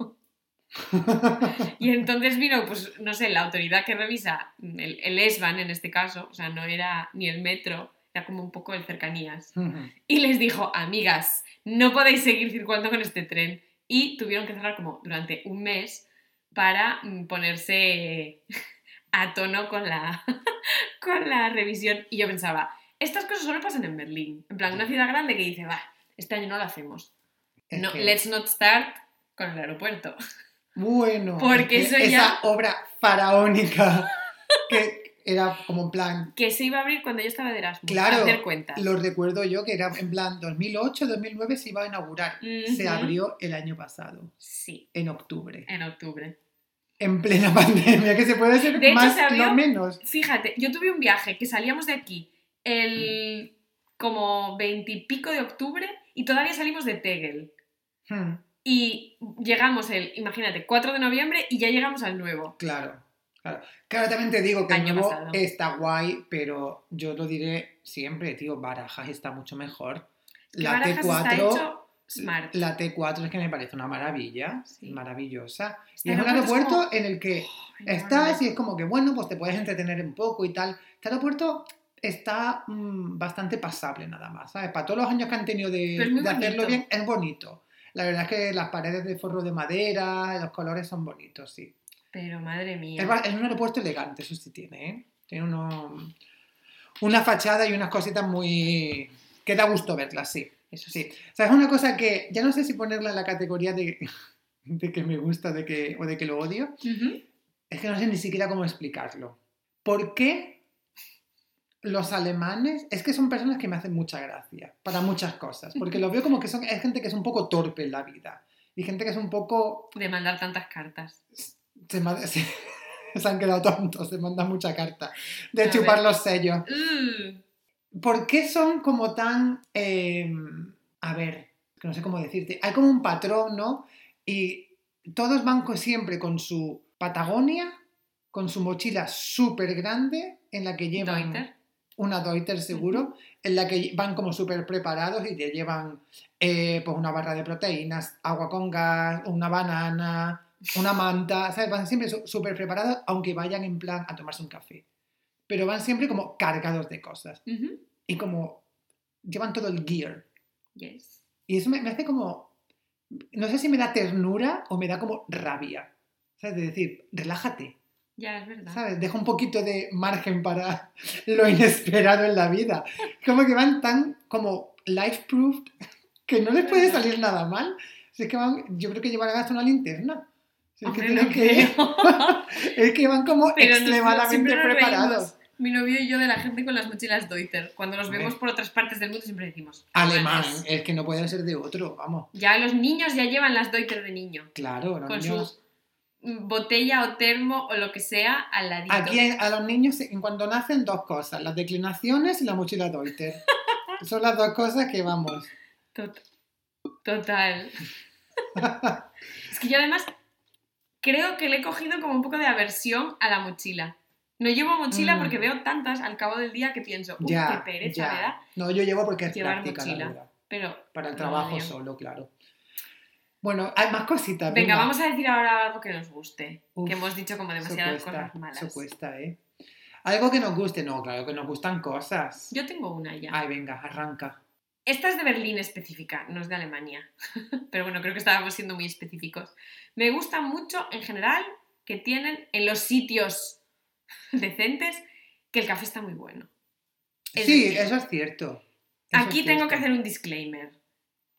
Y entonces vino, pues, no sé, la autoridad que revisa, el, el ESBAN en este caso, o sea, no era ni el metro, era como un poco el cercanías. Y les dijo, amigas, no podéis seguir circulando con este tren. Y tuvieron que cerrar como durante un mes para mm, ponerse a tono con la, con la revisión. Y yo pensaba, estas cosas solo pasan en Berlín. En plan, una ciudad grande que dice, va, este año no lo hacemos. Es No, que- let's not start con el aeropuerto. Bueno, Porque es que eso ya- esa obra faraónica que era como en plan, Que se iba a abrir cuando yo estaba de Erasmus. Claro, hacer lo recuerdo yo que era en plan 2008, 2009 se iba a inaugurar. Se abrió el año pasado, Sí, en octubre, en octubre. en plena pandemia, que se puede De hecho, más se abrió- no menos. Fíjate, yo tuve un viaje que salíamos de aquí el como veintipico de octubre y todavía salimos de Tegel. Hmm, Y llegamos el, imagínate, 4 de noviembre y ya llegamos al nuevo. claro, claro. Claro, también te digo que el Año nuevo pasado. está guay, pero yo lo diré siempre, tío, Barajas está mucho mejor. Que La Barajas está T4 hecho smart. La T4 es que me parece una maravilla, Sí. maravillosa. Este y es un aeropuerto como- en el que Ay, estás y es como que, bueno, pues te puedes entretener un poco y tal. Este aeropuerto está mm, bastante pasable nada más, ¿sabes? Para todos los años que han tenido de, de hacerlo bien, es bonito. La verdad es que las paredes de forro de madera, los colores son bonitos, sí. Pero madre mía. Es, un aeropuerto elegante, eso sí tiene, ¿eh? Tiene uno- una fachada y unas cositas muy... que da gusto verlas, sí. Eso Sí. O sea, es una cosa que ya no sé si ponerla en la categoría de, de que me gusta de que, o de que lo odio. Es que no sé ni siquiera cómo explicarlo. ¿Por qué los alemanes? Es que son personas que me hacen mucha gracia para muchas cosas. Porque los veo como que son, es gente que es un poco torpe en la vida. Y gente que es un poco De mandar tantas cartas. Se, ma- se- se han quedado tontos, se mandan mucha carta. De A chupar ver. los sellos. Mm. ¿Por qué son como tan... eh, a ver, que no sé cómo decirte. Hay como un patrón, ¿no? Y todos van siempre con su Patagonia, con su mochila súper grande en la que llevan Deuter. una Deuter seguro, en la que van como súper preparados y te llevan eh, pues una barra de proteínas, agua con gas, una banana, una manta, ¿sabes? Van siempre súper preparados, aunque vayan en plan a tomarse un café. Pero van siempre como cargados de cosas y como llevan todo el gear. Yes. Y eso me, me hace como, no sé si me da ternura o me da como rabia. ¿Sabes? De decir, relájate, Ya, es verdad. ¿sabes? Deja un poquito de margen para lo inesperado en la vida. Como que van tan como life-proof que no les puede salir nada mal. Si es que van, yo creo que llevarán hasta una linterna. Es, que no que, es que van como Pero extremadamente nos preparados. reímos, Mi novio y yo de la gente con las mochilas Deuter. Cuando nos vemos por otras partes del mundo siempre decimos Alemán, alemanes. es que no puede ser de otro, vamos. Ya los niños ya llevan las Deuter de niño. Claro, los Con niños- su botella o termo o lo que sea al ladito. Aquí a los niños, en cuanto nacen, dos cosas: las declinaciones y la mochila Deuter. Son las dos cosas que vamos. Tot- Total. es que yo además creo que le he cogido como un poco de aversión a la mochila. No llevo mochila Mm. porque veo tantas al cabo del día que pienso, uy, ya, qué pereza, ya. ¿verdad? No, yo llevo porque es Llevar práctica, la mochila. Pero Para el trabajo solo, claro. Bueno, hay más cositas. Venga, vamos a decir ahora algo que nos guste. Uf, que hemos dicho como demasiadas cuesta, cosas malas. eso cuesta, ¿eh? Algo que nos guste, no, claro que nos gustan cosas. Yo tengo una ya. Ay, venga, arranca. Esta es de Berlín específica, no es de Alemania. Pero bueno, creo que estábamos siendo muy específicos. Me gusta mucho en general que tienen en los sitios decentes que el café está muy bueno. Es sí, decir, eso es cierto. Eso Aquí es tengo cierto. que hacer un disclaimer.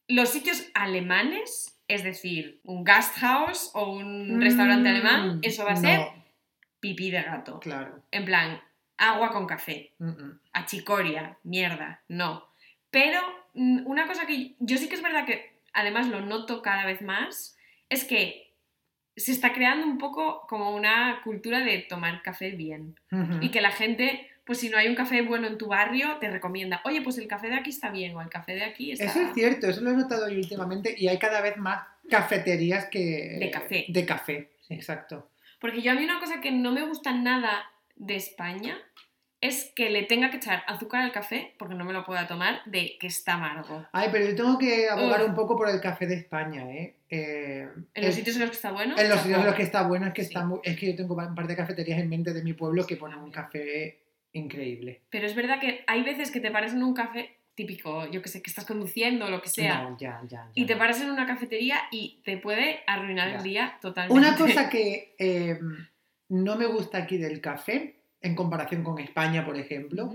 Los sitios alemanes, es decir, un Gasthaus o un restaurante Mm, alemán, eso va a no, ser pipí de gato. Claro. En plan, agua con café. Mm, mm. achicoria, mierda, no. Pero mm, una cosa que yo sí que es verdad que además lo noto cada vez más es que se está creando un poco como una cultura de tomar café bien y que la gente, pues si no hay un café bueno en tu barrio, te recomienda, oye, pues el café de aquí está bien o el café de aquí está... Eso es cierto, eso lo he notado yo últimamente y hay cada vez más cafeterías que... De café. De café, exacto. Porque yo a mí una cosa que no me gusta nada de España es que le tenga que echar azúcar al café, porque no me lo pueda tomar, de que está amargo. Ay, pero yo tengo que abogar Uf. un poco por el café de España, ¿eh? Eh, En los es- sitios en los que está bueno... En los sitios en los que está bueno es que Sí. está muy- es que yo tengo un par de cafeterías en mente de mi pueblo que ponen un café increíble. Pero es verdad que hay veces que te paras en un café típico, yo que sé, que estás conduciendo o lo que sea, No, ya, ya, ya. y te paras en una cafetería y te puede arruinar el día totalmente. Una cosa que eh, no me gusta aquí del café, en comparación con España, por ejemplo,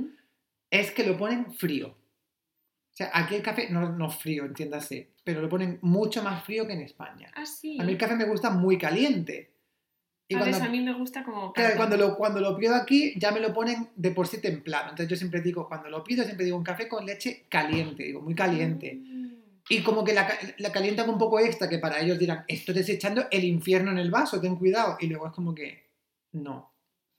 es que lo ponen frío. O sea, aquí el café, no, no frío, entiéndase, pero lo ponen mucho más frío que en España. Ah, sí. A mí el café me gusta muy caliente. Y a cuando, veces a mí me gusta como... claro, cuando, lo, cuando lo pido aquí, ya me lo ponen de por sí templado. Entonces yo siempre digo, cuando lo pido, siempre digo un café con leche caliente, digo, muy caliente. Mm. Y como que la, la calientan un poco extra, que para ellos dirán, esto te echando el infierno en el vaso, ten cuidado. Y luego es como que, no,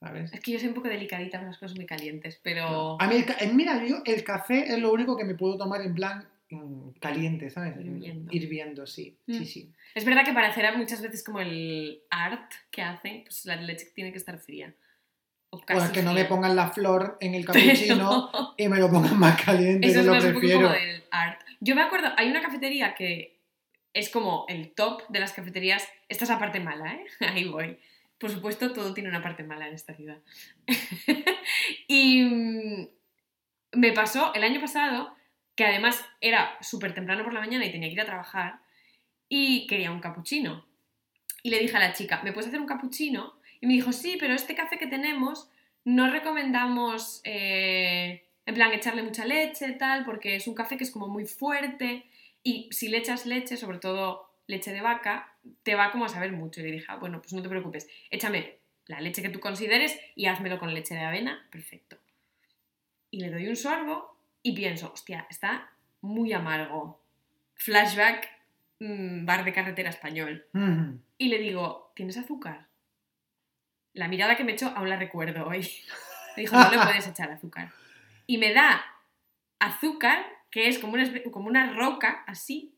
¿sabes? Es que yo soy un poco delicadita con las cosas muy calientes, pero... No. A mí, el, mira, yo el café es lo único que me puedo tomar en plan mm, caliente, ¿sabes? Hirviendo. Hirviendo, sí, Mm. sí, sí. Es verdad que para hacer muchas veces como el art que hacen, pues la leche tiene que estar fría. O O casi es que no me 100. pongan la flor en el cappuccino Pero- y me lo pongan más caliente, Eso es lo más un poco prefiero. como del art. Yo me acuerdo, hay una cafetería que es como el top de las cafeterías. Esta es la parte mala, ¿eh? Ahí voy. Por supuesto, todo tiene una parte mala en esta ciudad. y mm, me pasó el año pasado, que además era súper temprano por la mañana y tenía que ir a trabajar, y quería un cappuccino. Y le dije a la chica, ¿me puedes hacer un cappuccino? Y me dijo, sí, pero este café que tenemos no recomendamos, eh, en plan, echarle mucha leche, tal, porque es un café que es como muy fuerte y si le echas leche, sobre todo leche de vaca, te va como a saber mucho. Y le dije, "Ah, bueno, pues no te preocupes, échame la leche que tú consideres y házmelo con leche de avena, perfecto. Y le doy un sorbo y pienso, hostia, está muy amargo. Flashback, mm, bar de carretera español. Y le digo, ¿tienes azúcar? La mirada que me echó aún la recuerdo hoy. Me dijo, no le puedes echar azúcar. Y me da azúcar, que es como una, como una roca, así.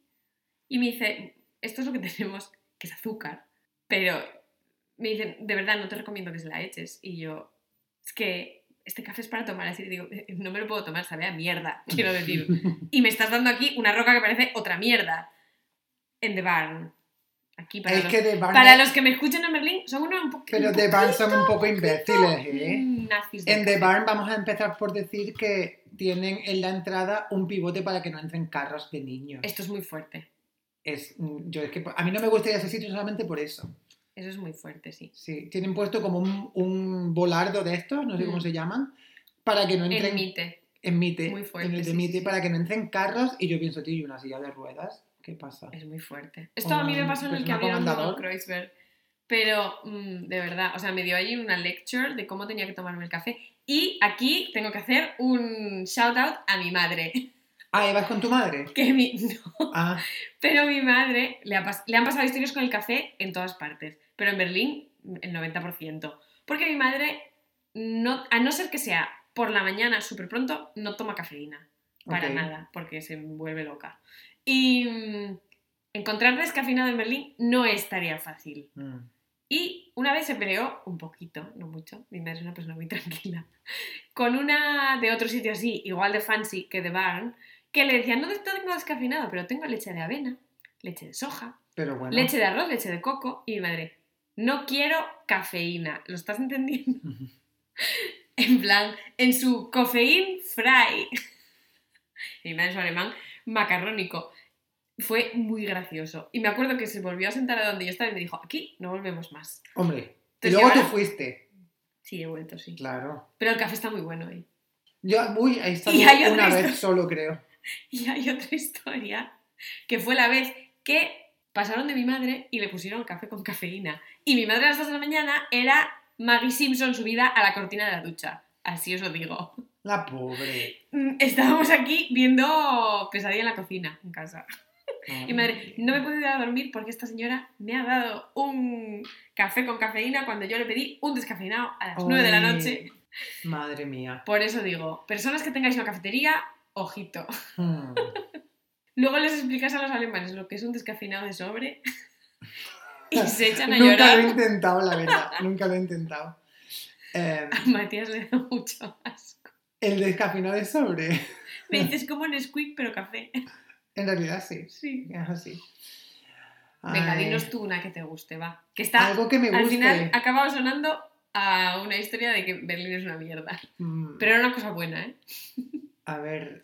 Y me dice, esto es lo que tenemos, que es azúcar. Pero me dicen, de verdad, no te recomiendo que se la eches. Y yo, es que este café es para tomar así. Y digo, "Eh, no me lo puedo tomar, sabe a mierda, quiero decir. Y me estás dando aquí una roca que parece otra mierda. En The Barn. Aquí para es los que de Barn, para los que me escuchan en Berlín, son unos un poco. pero un de Barn son un poco imbéciles, ¿eh? Nazis En The café. Barn vamos a empezar por decir que tienen en la entrada un pivote para que no entren carros de niños. Esto es muy fuerte. Es, yo es que a mí no me gusta ir a ese sitio solamente por eso. Eso es muy fuerte, sí. Sí, tienen puesto como un, un volardo de estos, no sé cómo Mm. se llaman, para que no entren El mite. en mite, Muy fuerte, en el de sí, mite, sí, sí. para que no entren carros y yo pienso, tío, y una silla de ruedas, ¿qué pasa? Es muy fuerte. Esto a mí me pasó en el que persona abrieron. Johann Kreuzberg. Pero, mm, de verdad, o sea, me dio ahí una lecture de cómo tenía que tomarme el café. Y aquí tengo que hacer un shout out a mi madre. Ah, ¿y vas con tu madre? Que mi, no, Ah, Pero mi madre le, ha pas- le han pasado historias con el café en todas partes, pero en Berlín el 90%. Porque mi madre, no, a no ser que sea por la mañana súper pronto, no toma cafeína. Para nada, porque se vuelve loca. Y mm, encontrar descafeinado en Berlín no es tarea fácil. mm. Y una vez se peleó, un poquito, no mucho, mi madre es una persona muy tranquila, con una de otro sitio así, igual de fancy que de Barn, que le decía, no tengo descafeinado, pero tengo leche de avena, leche de soja, pero bueno. leche de arroz, leche de coco, y mi madre, no quiero cafeína, ¿lo estás entendiendo? En plan, en su cafeín fry. Y mi madre su alemán macarrónico. Fue muy gracioso. Y me acuerdo que se volvió a sentar a donde yo estaba y me dijo, aquí no volvemos más. Hombre, y Entonces, luego ¿y tú ahora? fuiste, Sí, he vuelto, sí. claro. Pero el café está muy bueno hoy. Yo, uy, ahí está Y hay otra una vez solo, creo. Y hay otra historia, que fue la vez que pasaron de mi madre y le pusieron café con cafeína. Y mi madre a las 2 de la mañana era Maggie Simpson subida a la cortina de la ducha. Así os lo digo. La pobre. Mm, Estábamos aquí viendo Pesadilla en la cocina, en casa. Y mi madre, no me he podido ir a dormir porque esta señora me ha dado un café con cafeína cuando yo le pedí un descafeinado a las 9 de la Ay, noche. Madre mía. Por eso digo, personas que tengáis una cafetería, ojito. Mm. Luego les explicas a los alemanes lo que es un descafeinado de sobre y se echan a Nunca lo he llorar. intentado, la verdad. Nunca lo he intentado. Eh, A Matías le da mucho asco. el descafeinado de sobre. Me dices como Nesquik, pero café. En realidad sí. Sí. Es así. Venga, dinos tú una que te guste, va. Que está, Algo que me guste. al final ha acabado sonando a una historia de que Berlín es una mierda. Mm, Pero era una cosa buena, ¿eh? A ver,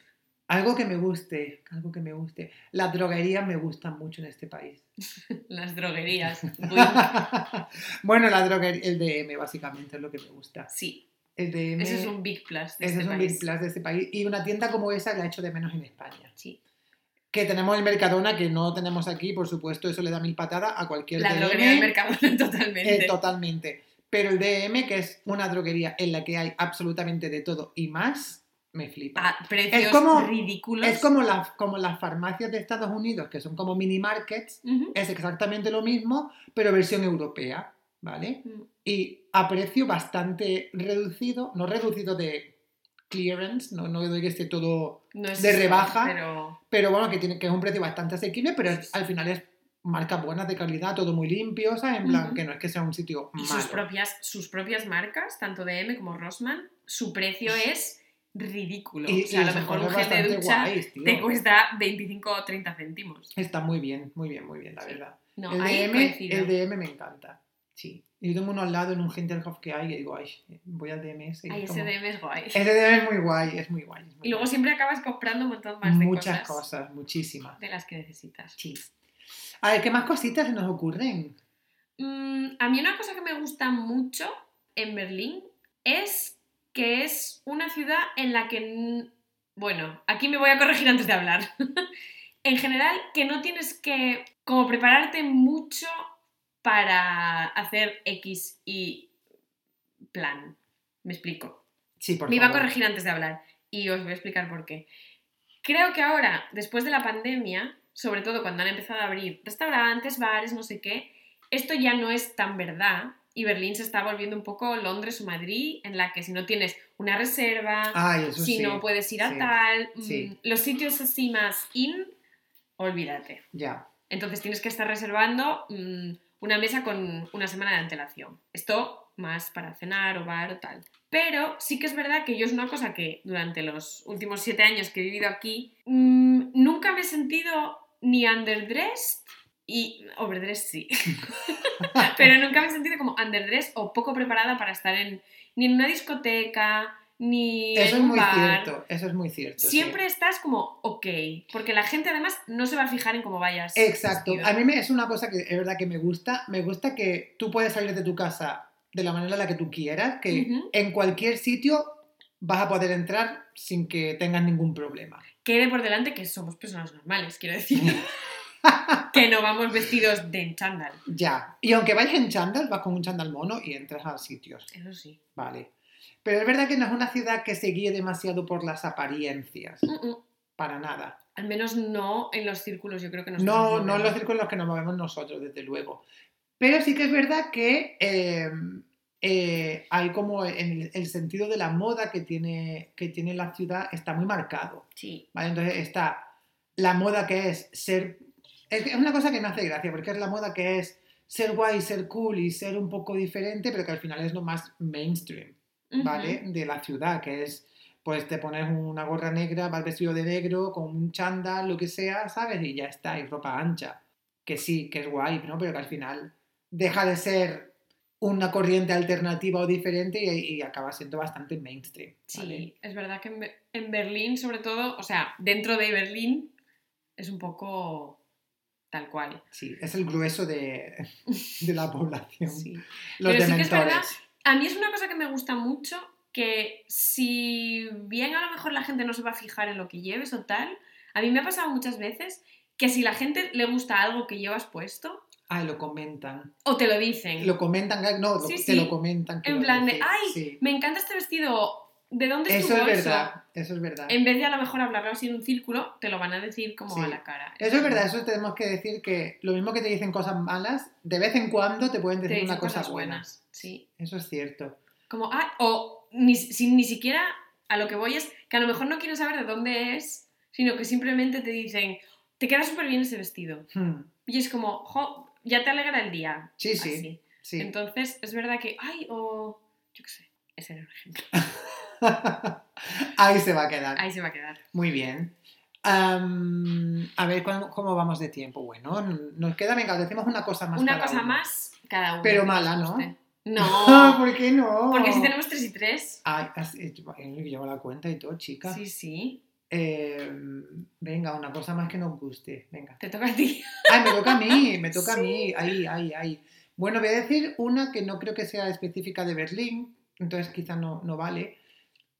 algo que me guste, algo que me guste. Las droguerías me gustan mucho en este país. Las droguerías. Bueno, la droguería, el DM básicamente es lo que me gusta. sí, El DM ese es un big plus de ese este es un país. big plus de este país. Y una tienda como esa la he hecho de menos en España. Sí. Que tenemos el Mercadona, que no tenemos aquí, por supuesto, eso le da mil patadas a cualquier La DM. droguería del mercado, totalmente. Eh, totalmente. Pero el DM, que es una droguería en la que hay absolutamente de todo y más, me flipa. A precios Es como- ridículos. es como, las como las farmacias de Estados Unidos, que son como mini markets, es exactamente lo mismo, pero versión europea, ¿vale? Mm. Y a precio bastante reducido, no reducido de clearance, no, no de que esté todo, No es de eso, rebaja. Pero pero bueno, que, tiene, que es un precio bastante asequible, pero es- al final es marcas buenas de calidad, todo muy limpio, ¿sabes? En plan, que no es que sea un sitio y malo. sus propias, sus propias marcas, tanto de M como Rossmann, su precio es ridículo. Y- o sea, y a lo mejor un gel de ducha guays, te cuesta 25 o 30 céntimos. Está muy bien, muy bien, muy bien, la Sí. verdad. No, el, DM, el DM me encanta. Sí. Yo tengo uno al lado en un Hinterhof que hay y digo, ay, voy al DMS. y Ay, es ese como- DM es guay. Ese DM es muy guay, es muy guay. es muy Y luego guay. siempre acabas comprando un montón más de Muchas cosas, cosas, muchísimas. de las que necesitas. Sí. A ver, ¿qué más cositas se nos ocurren? Mm, a mí una cosa que me gusta mucho en Berlín es que es una ciudad en la que... Bueno, aquí me voy a corregir antes de hablar. en general, que no tienes que como prepararte mucho para hacer X y plan. Me explico. Sí, por Me iba a corregir antes de hablar y os voy a explicar por qué. Creo que ahora, después de la pandemia, sobre todo cuando han empezado a abrir restaurantes, bares, no sé qué, esto ya no es tan verdad y Berlín se está volviendo un poco Londres o Madrid, en la que si no tienes una reserva, Ay, si sí. no puedes ir a sí, tal, mm, sí. los sitios así más in, olvídate. Ya. Entonces tienes que estar reservando mm, una mesa con una semana de antelación. Esto más para cenar o bar o tal. Pero sí que es verdad que yo es una cosa que durante los últimos siete años que he vivido aquí, mm, nunca me he sentido ni underdressed y overdressed sí. Pero nunca me he sentido como underdressed o poco preparada para estar en ni en una discoteca ni Eso en es un muy bar. cierto, eso es muy cierto. sí. Siempre estás como ok, porque la gente además no se va a fijar en cómo vayas. Exacto. vestido. A mí me, es una cosa que es verdad que me gusta. Me gusta que tú puedes salir de tu casa de la manera en la que tú quieras, que en cualquier sitio vas a poder entrar sin que tengas ningún problema. quede por delante que somos personas normales, quiero decir. que no vamos vestidos de en chándal. Ya. Y aunque vayas en chándal, vas con un chándal mono y entras a sitios. Eso sí. Vale. Pero es verdad que no es una ciudad que se guíe demasiado por las apariencias. Mm, mm. Para nada. Al menos no en los círculos, yo creo que nos No, movemos. no en los círculos en los que nos movemos nosotros, desde luego. Pero sí que es verdad que eh, eh, hay como el, el sentido de la moda que tiene, que tiene la ciudad está muy marcado. Sí. ¿vale? Entonces está la moda que es ser... Es, una cosa que me hace gracia, porque es la moda que es ser guay, ser cool y ser un poco diferente, pero que al final es lo más mainstream. ¿vale? De la ciudad, que es, pues te pones una gorra negra, vas vestido de negro, con un chándal, lo que sea, ¿sabes? Y ya está, y ropa ancha. Que sí, que es guay, ¿no? Pero que al final deja de ser una corriente alternativa o diferente y, y acaba siendo bastante mainstream. ¿vale? Sí, es verdad que en Berlín, sobre todo, o sea, dentro de Berlín, es un poco tal cual. Sí, es el grueso de, de la población. Sí. Los Pero sí que es dementores. verdad A mí es una cosa que me gusta mucho, que si bien a lo mejor la gente no se va a fijar en lo que lleves o tal, a mí me ha pasado muchas veces que si la gente le gusta algo que llevas puesto, Ah, lo comentan. o te lo dicen, Lo comentan, no, Sí, te sí. lo comentan. en plan de, ay, me encanta este vestido, ¿de dónde es Eso tu es bolso? verdad, eso es verdad. En vez de a lo mejor hablarlo así en un círculo, te lo van a decir como Sí. a la cara. Eso es verdad, eso tenemos que decir que lo mismo que te dicen cosas malas, de vez en cuando te pueden Te decir dicen una cosa buena. buenas. Sí. Eso es cierto. Como, ah, o ni, sin ni siquiera a lo que voy es que a lo mejor no quieren saber de dónde es, sino que simplemente te dicen, te queda súper bien ese vestido. Hmm, Y es como, jo, ya te alegra el día. Sí, sí, sí. Entonces, es verdad que, ay, o yo qué sé, ese era un ejemplo. Ahí se va a quedar. Ahí se va a quedar. Muy bien. Am, a ver, ¿cómo, vamos de tiempo? Bueno, nos queda, venga, decimos una cosa más. Una cosa uno. más, cada uno. Pero mala, ¿no? No, ¿Por qué no? porque si tenemos tres y tres. Ay, eh, yo llevo la cuenta y todo, chica. Sí, sí. Eh, venga, una cosa más que nos guste. Venga. Te toca a ti. Ay, me toca a mí, me toca a mí. Ahí, ahí, ahí. Bueno, voy a decir una que no creo que sea específica de Berlín, entonces quizá no, no vale,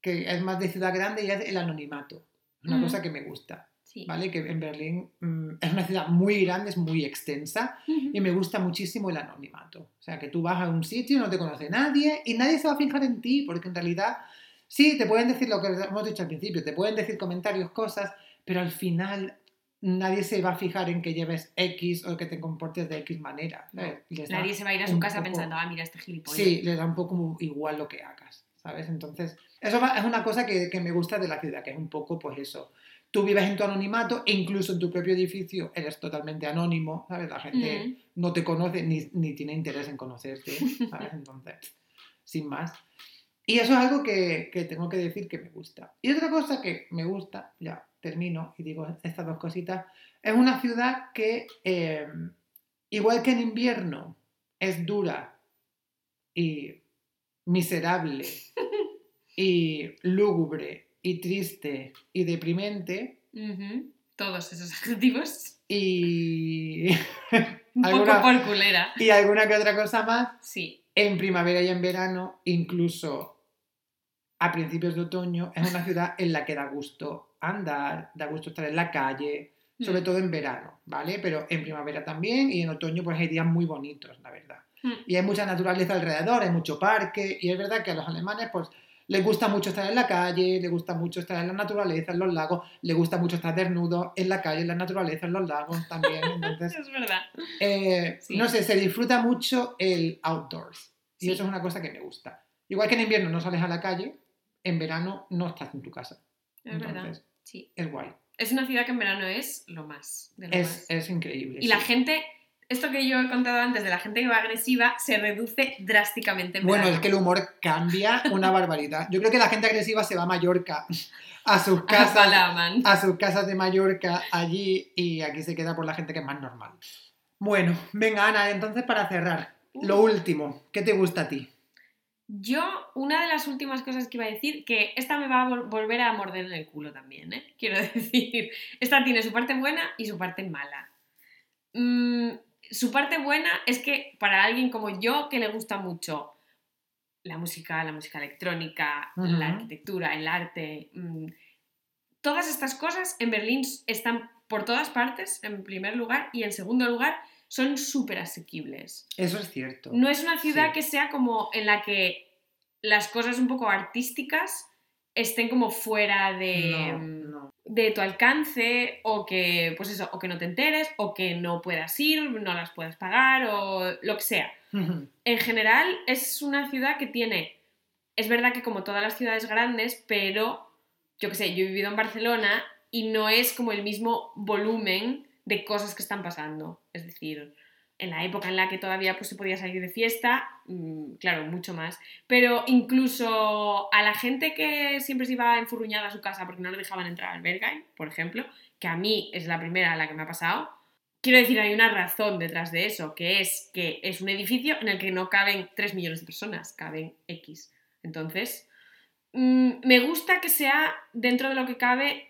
que es más de ciudad grande y es el anonimato. Una Mm. cosa que me gusta, Sí. ¿vale? Que en Berlín mm, es una ciudad muy grande, es muy extensa y me gusta muchísimo el anonimato. O sea, que tú vas a un sitio, no te conoce nadie y nadie se va a fijar en ti, porque en realidad sí, te pueden decir lo que hemos dicho al principio, te pueden decir comentarios, cosas, pero al final nadie se va a fijar en que lleves X o que te comportes de X manera. No. Nadie se va a ir a su casa poco- pensando, ah, mira este gilipollas. Sí, le da un poco igual lo que hagas, ¿sabes? Entonces, eso es una cosa que, que me gusta de la ciudad, que es un poco, pues eso, tú vives en tu anonimato e incluso en tu propio edificio eres totalmente anónimo, ¿sabes? La gente Mm. no te conoce ni, ni tiene interés en conocerte, ¿sabes? Entonces, sin más. Y eso es algo que, que tengo que decir que me gusta. Y otra cosa que me gusta, ya termino y digo estas dos cositas, es una ciudad que, eh, igual que en invierno, es dura y miserable y lúgubre y triste y deprimente. Todos esos adjetivos. y, Un Alguna- poco por culera. y alguna que otra cosa más, Sí. en primavera y en verano, incluso a principios de otoño, es una ciudad en la que da gusto andar, da gusto estar en la calle, sobre Mm. todo en verano, ¿vale? Pero en primavera también y en otoño pues hay días muy bonitos, la verdad. Mm. Y hay mucha naturaleza alrededor, hay mucho parque y es verdad que a los alemanes pues les gusta mucho estar en la calle, les gusta mucho estar en la naturaleza, en los lagos, les gusta mucho estar desnudo en la calle, en la naturaleza, en los lagos también. Entonces, Es verdad. eh, Sí. no sé, se disfruta mucho el outdoors. Y Sí. eso es una cosa que me gusta. Igual que en invierno no sales a la calle, en verano no estás en tu casa. Es verdad. Entonces, Sí. es guay. Es una ciudad que en verano es lo más. De lo Es, más. es increíble. Y la sí. gente, esto que yo he contado antes de la gente que va agresiva, se reduce drásticamente en Bueno, es que el humor cambia una barbaridad. Yo creo que la gente agresiva se va a Mallorca, a sus casas, a sus casas de Mallorca allí y aquí se queda por la gente que es más normal. Bueno, venga Ana, entonces para cerrar, lo Uh. último, ¿qué te gusta a ti? Yo, una de las últimas cosas que iba a decir, que esta me va a vol- volver a morder en el culo también, ¿eh? Quiero decir, esta tiene su parte buena y su parte mala. Mm, su parte buena es que para alguien como yo, que le gusta mucho la música, la música electrónica, la arquitectura, el arte, mm, todas estas cosas en Berlín están por todas partes, en primer lugar, y en segundo lugar, son súper asequibles. Eso es cierto. No es una ciudad Sí. que sea como en la que las cosas un poco artísticas estén como fuera de, mm, no. De tu alcance o que pues eso o que no te enteres o que no puedas ir no las puedas pagar o lo que sea. En general es una ciudad que tiene es verdad que como todas las ciudades grandes pero yo qué sé yo he vivido en Barcelona y no es como el mismo volumen de cosas que están pasando. Es decir en la época en la que todavía pues, se podía salir de fiesta, mm, claro, mucho más. Pero incluso a la gente que siempre se iba enfurruñada a su casa porque no le dejaban entrar al Berghain, por ejemplo, que a mí es la primera a la que me ha pasado, quiero decir, hay una razón detrás de eso, que es que es un edificio en el que no caben 3 millones de personas, caben X. Entonces, mm, me gusta que sea dentro de lo que cabe,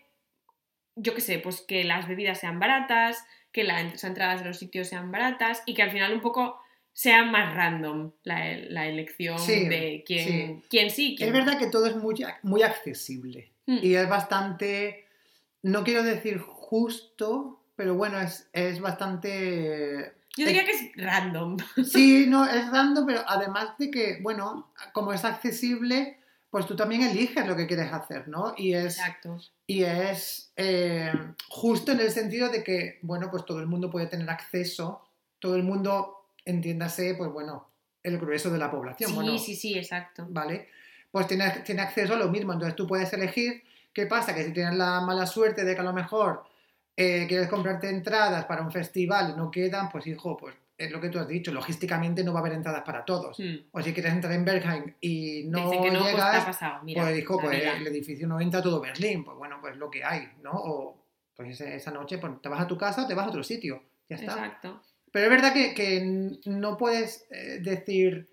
yo qué sé, pues que las bebidas sean baratas, que las entradas de los sitios sean baratas y que al final un poco sea más random la, la elección Sí, de quién sí. quién sí, quién Es no. verdad que todo es muy, muy accesible Mm. y es bastante, no quiero decir justo, pero bueno, es, es bastante... Yo diría que es random. Sí, no, es random, pero además de que, bueno, como es accesible, pues tú también eliges lo que quieres hacer, ¿no? Y es, Exacto. y es eh, justo en el sentido de que, bueno, pues todo el mundo puede tener acceso, todo el mundo, entiéndase, pues bueno, el grueso de la población, Sí, bueno, sí, sí, exacto. ¿vale? Pues tiene, tiene acceso a lo mismo, entonces tú puedes elegir qué pasa, que si tienes la mala suerte de que a lo mejor eh, quieres comprarte entradas para un festival y no quedan, pues hijo, pues es lo que tú has dicho, logísticamente no va a haber entradas para todos. Mm. O si quieres entrar en Bergheim y no Dice que no, pues llegas, pasado. Mira, pues hijo, la pues el edificio no entra todo Berlín, pues bueno, pues lo que hay, ¿no? O pues esa noche pues, te vas a tu casa o te vas a otro sitio, ya está. Exacto. Pero es verdad que, que no puedes eh, decir,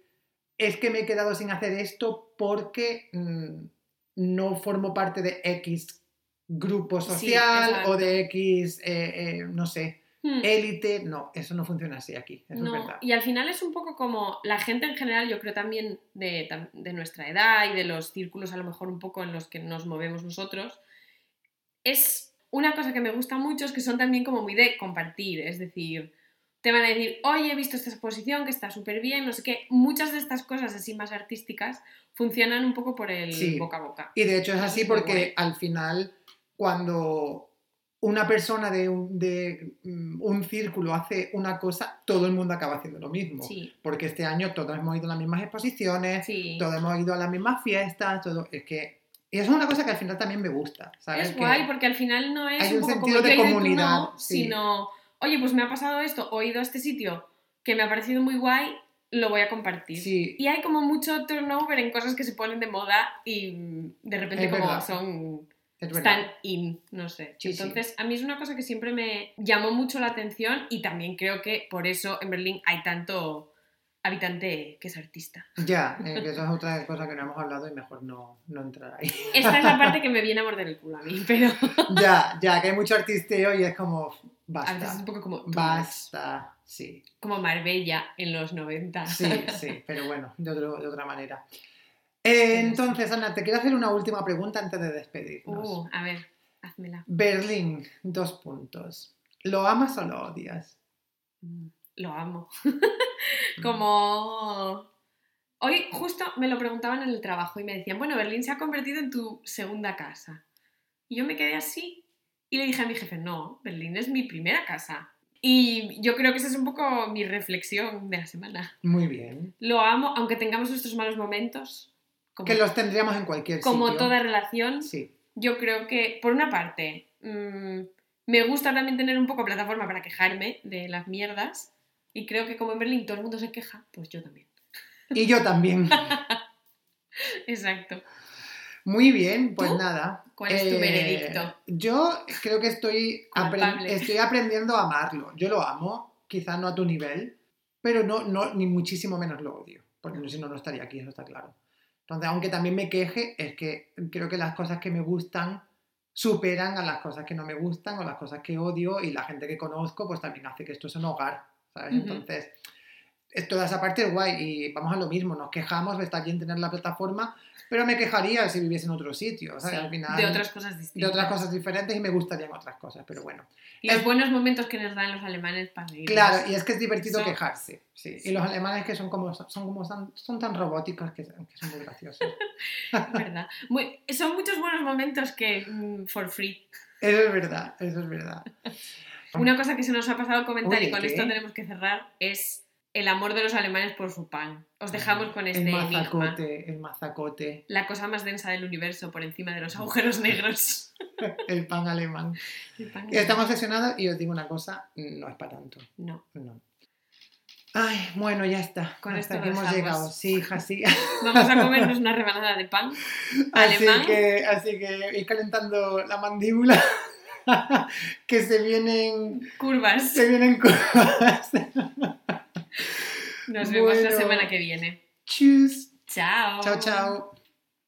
es que me he quedado sin hacer esto porque mm, no formo parte de X grupo social o de X, eh, eh, no sé. Élite. No, eso no funciona así aquí, eso No, es verdad. y al final es un poco como la gente en general, yo creo también de, de nuestra edad y de los círculos a lo mejor un poco en los que nos movemos nosotros, es una cosa que me gusta mucho, es que son también como muy de compartir, es decir, te van a decir, oye, he visto esta exposición que está súper bien, no sé qué, muchas de estas cosas así más artísticas funcionan un poco por el Sí. boca a boca. Y de hecho es así porque al final, cuando una persona de un, de, mm, un círculo hace una cosa, todo el mundo acaba haciendo lo mismo. Sí, Porque este año todos hemos ido a las mismas exposiciones, sí. todos hemos ido a las mismas fiestas, todo. Es que Y eso es una cosa que al final también me gusta. ¿sabes? Es Que guay porque al final no es hay un, sentido como de comunidad, no, sí. sino, oye, pues me ha pasado esto, o he ido a este sitio que me ha parecido muy guay, lo voy a compartir. Sí, Y hay como mucho turnover en cosas que se ponen de moda y mm, de repente Es como verdad. son es están in, no sé. Sí, sí. Entonces, a mí es una cosa que siempre me llamó mucho la atención y también creo que por eso en Berlín hay tanto habitante que es artista. Ya, eh, que eso es otra cosa que no hemos hablado y mejor no, no entrar ahí. Esta es la parte que me viene a morder el culo a mí, pero ya, ya, que hay mucho artisteo y es como, a veces es basta, un poco como basta, sí, como Marbella en los 90. sí, sí, pero bueno, de, otro- de otra manera. Eh, entonces, Ana, te quiero hacer una última pregunta antes de despedirnos. Uh, a ver, házmela. Berlín, dos puntos. ¿Lo amas o lo odias? Mm, Lo amo. Como... Hoy justo me lo preguntaban en el trabajo y me decían, bueno, Berlín se ha convertido en tu segunda casa. Y yo me quedé así y le dije a mi jefe, no, Berlín es mi primera casa. Y yo creo que esa es un poco mi reflexión de la semana. Muy bien. Lo amo, aunque tengamos nuestros malos momentos. Como, Que los tendríamos en cualquier como sitio. toda relación, Sí, yo creo que, por una parte, mm, me gusta también tener un poco plataforma para quejarme de las mierdas. Y creo que como en Berlín todo el mundo se queja, pues yo también. y yo también. Exacto. Muy bien, pues ¿Tú? nada. ¿Cuál es tu Eh, veredicto? Yo creo que estoy, estoy aprendiendo a amarlo. Yo lo amo, quizás no a tu nivel, pero no, no, ni muchísimo menos lo odio, porque si no, no estaría aquí, eso está claro. Entonces, aunque también me queje, es que creo que las cosas que me gustan superan a las cosas que no me gustan o las cosas que odio y la gente que conozco pues también hace que esto sea un hogar, ¿sabes? Entonces, es- toda esa parte es guay y vamos a lo mismo, nos quejamos, está bien tener la plataforma, pero me quejaría si viviese en otro sitio, ¿sabes? Sí, Al final, de otras cosas de distintas. otras cosas diferentes y me gustarían otras cosas, pero bueno. Los Es- buenos momentos que nos dan los alemanes para reírnos. Claro, y es que es divertido Eso- quejarse, sí. Sí. Y los alemanes que son como son, como son, son tan robóticos que, que son muy graciosos. ¿verdad? Muy- son muchos buenos momentos que mm, for free. Eso es verdad, eso es verdad. Una cosa que se nos ha pasado comentar Uy, y con ¿qué? esto tenemos que cerrar es el amor de los alemanes por su pan. Os dejamos con este el enigma. mazacote, el mazacote, La cosa más densa del universo por encima de los agujeros negros. el pan alemán. El pan Y Estamos obsesionados y os digo una cosa, no es para tanto. No. No. Ay, bueno, ya está. Con Hasta esto lo hemos llegado. Sí, hija, sí. Vamos a comernos una rebanada de pan Así alemán. que, así que ir calentando la mandíbula. que se vienen. Curvas. Se vienen cosas. Nos vemos la semana que viene. Tschüss. Chao. Chao, chao.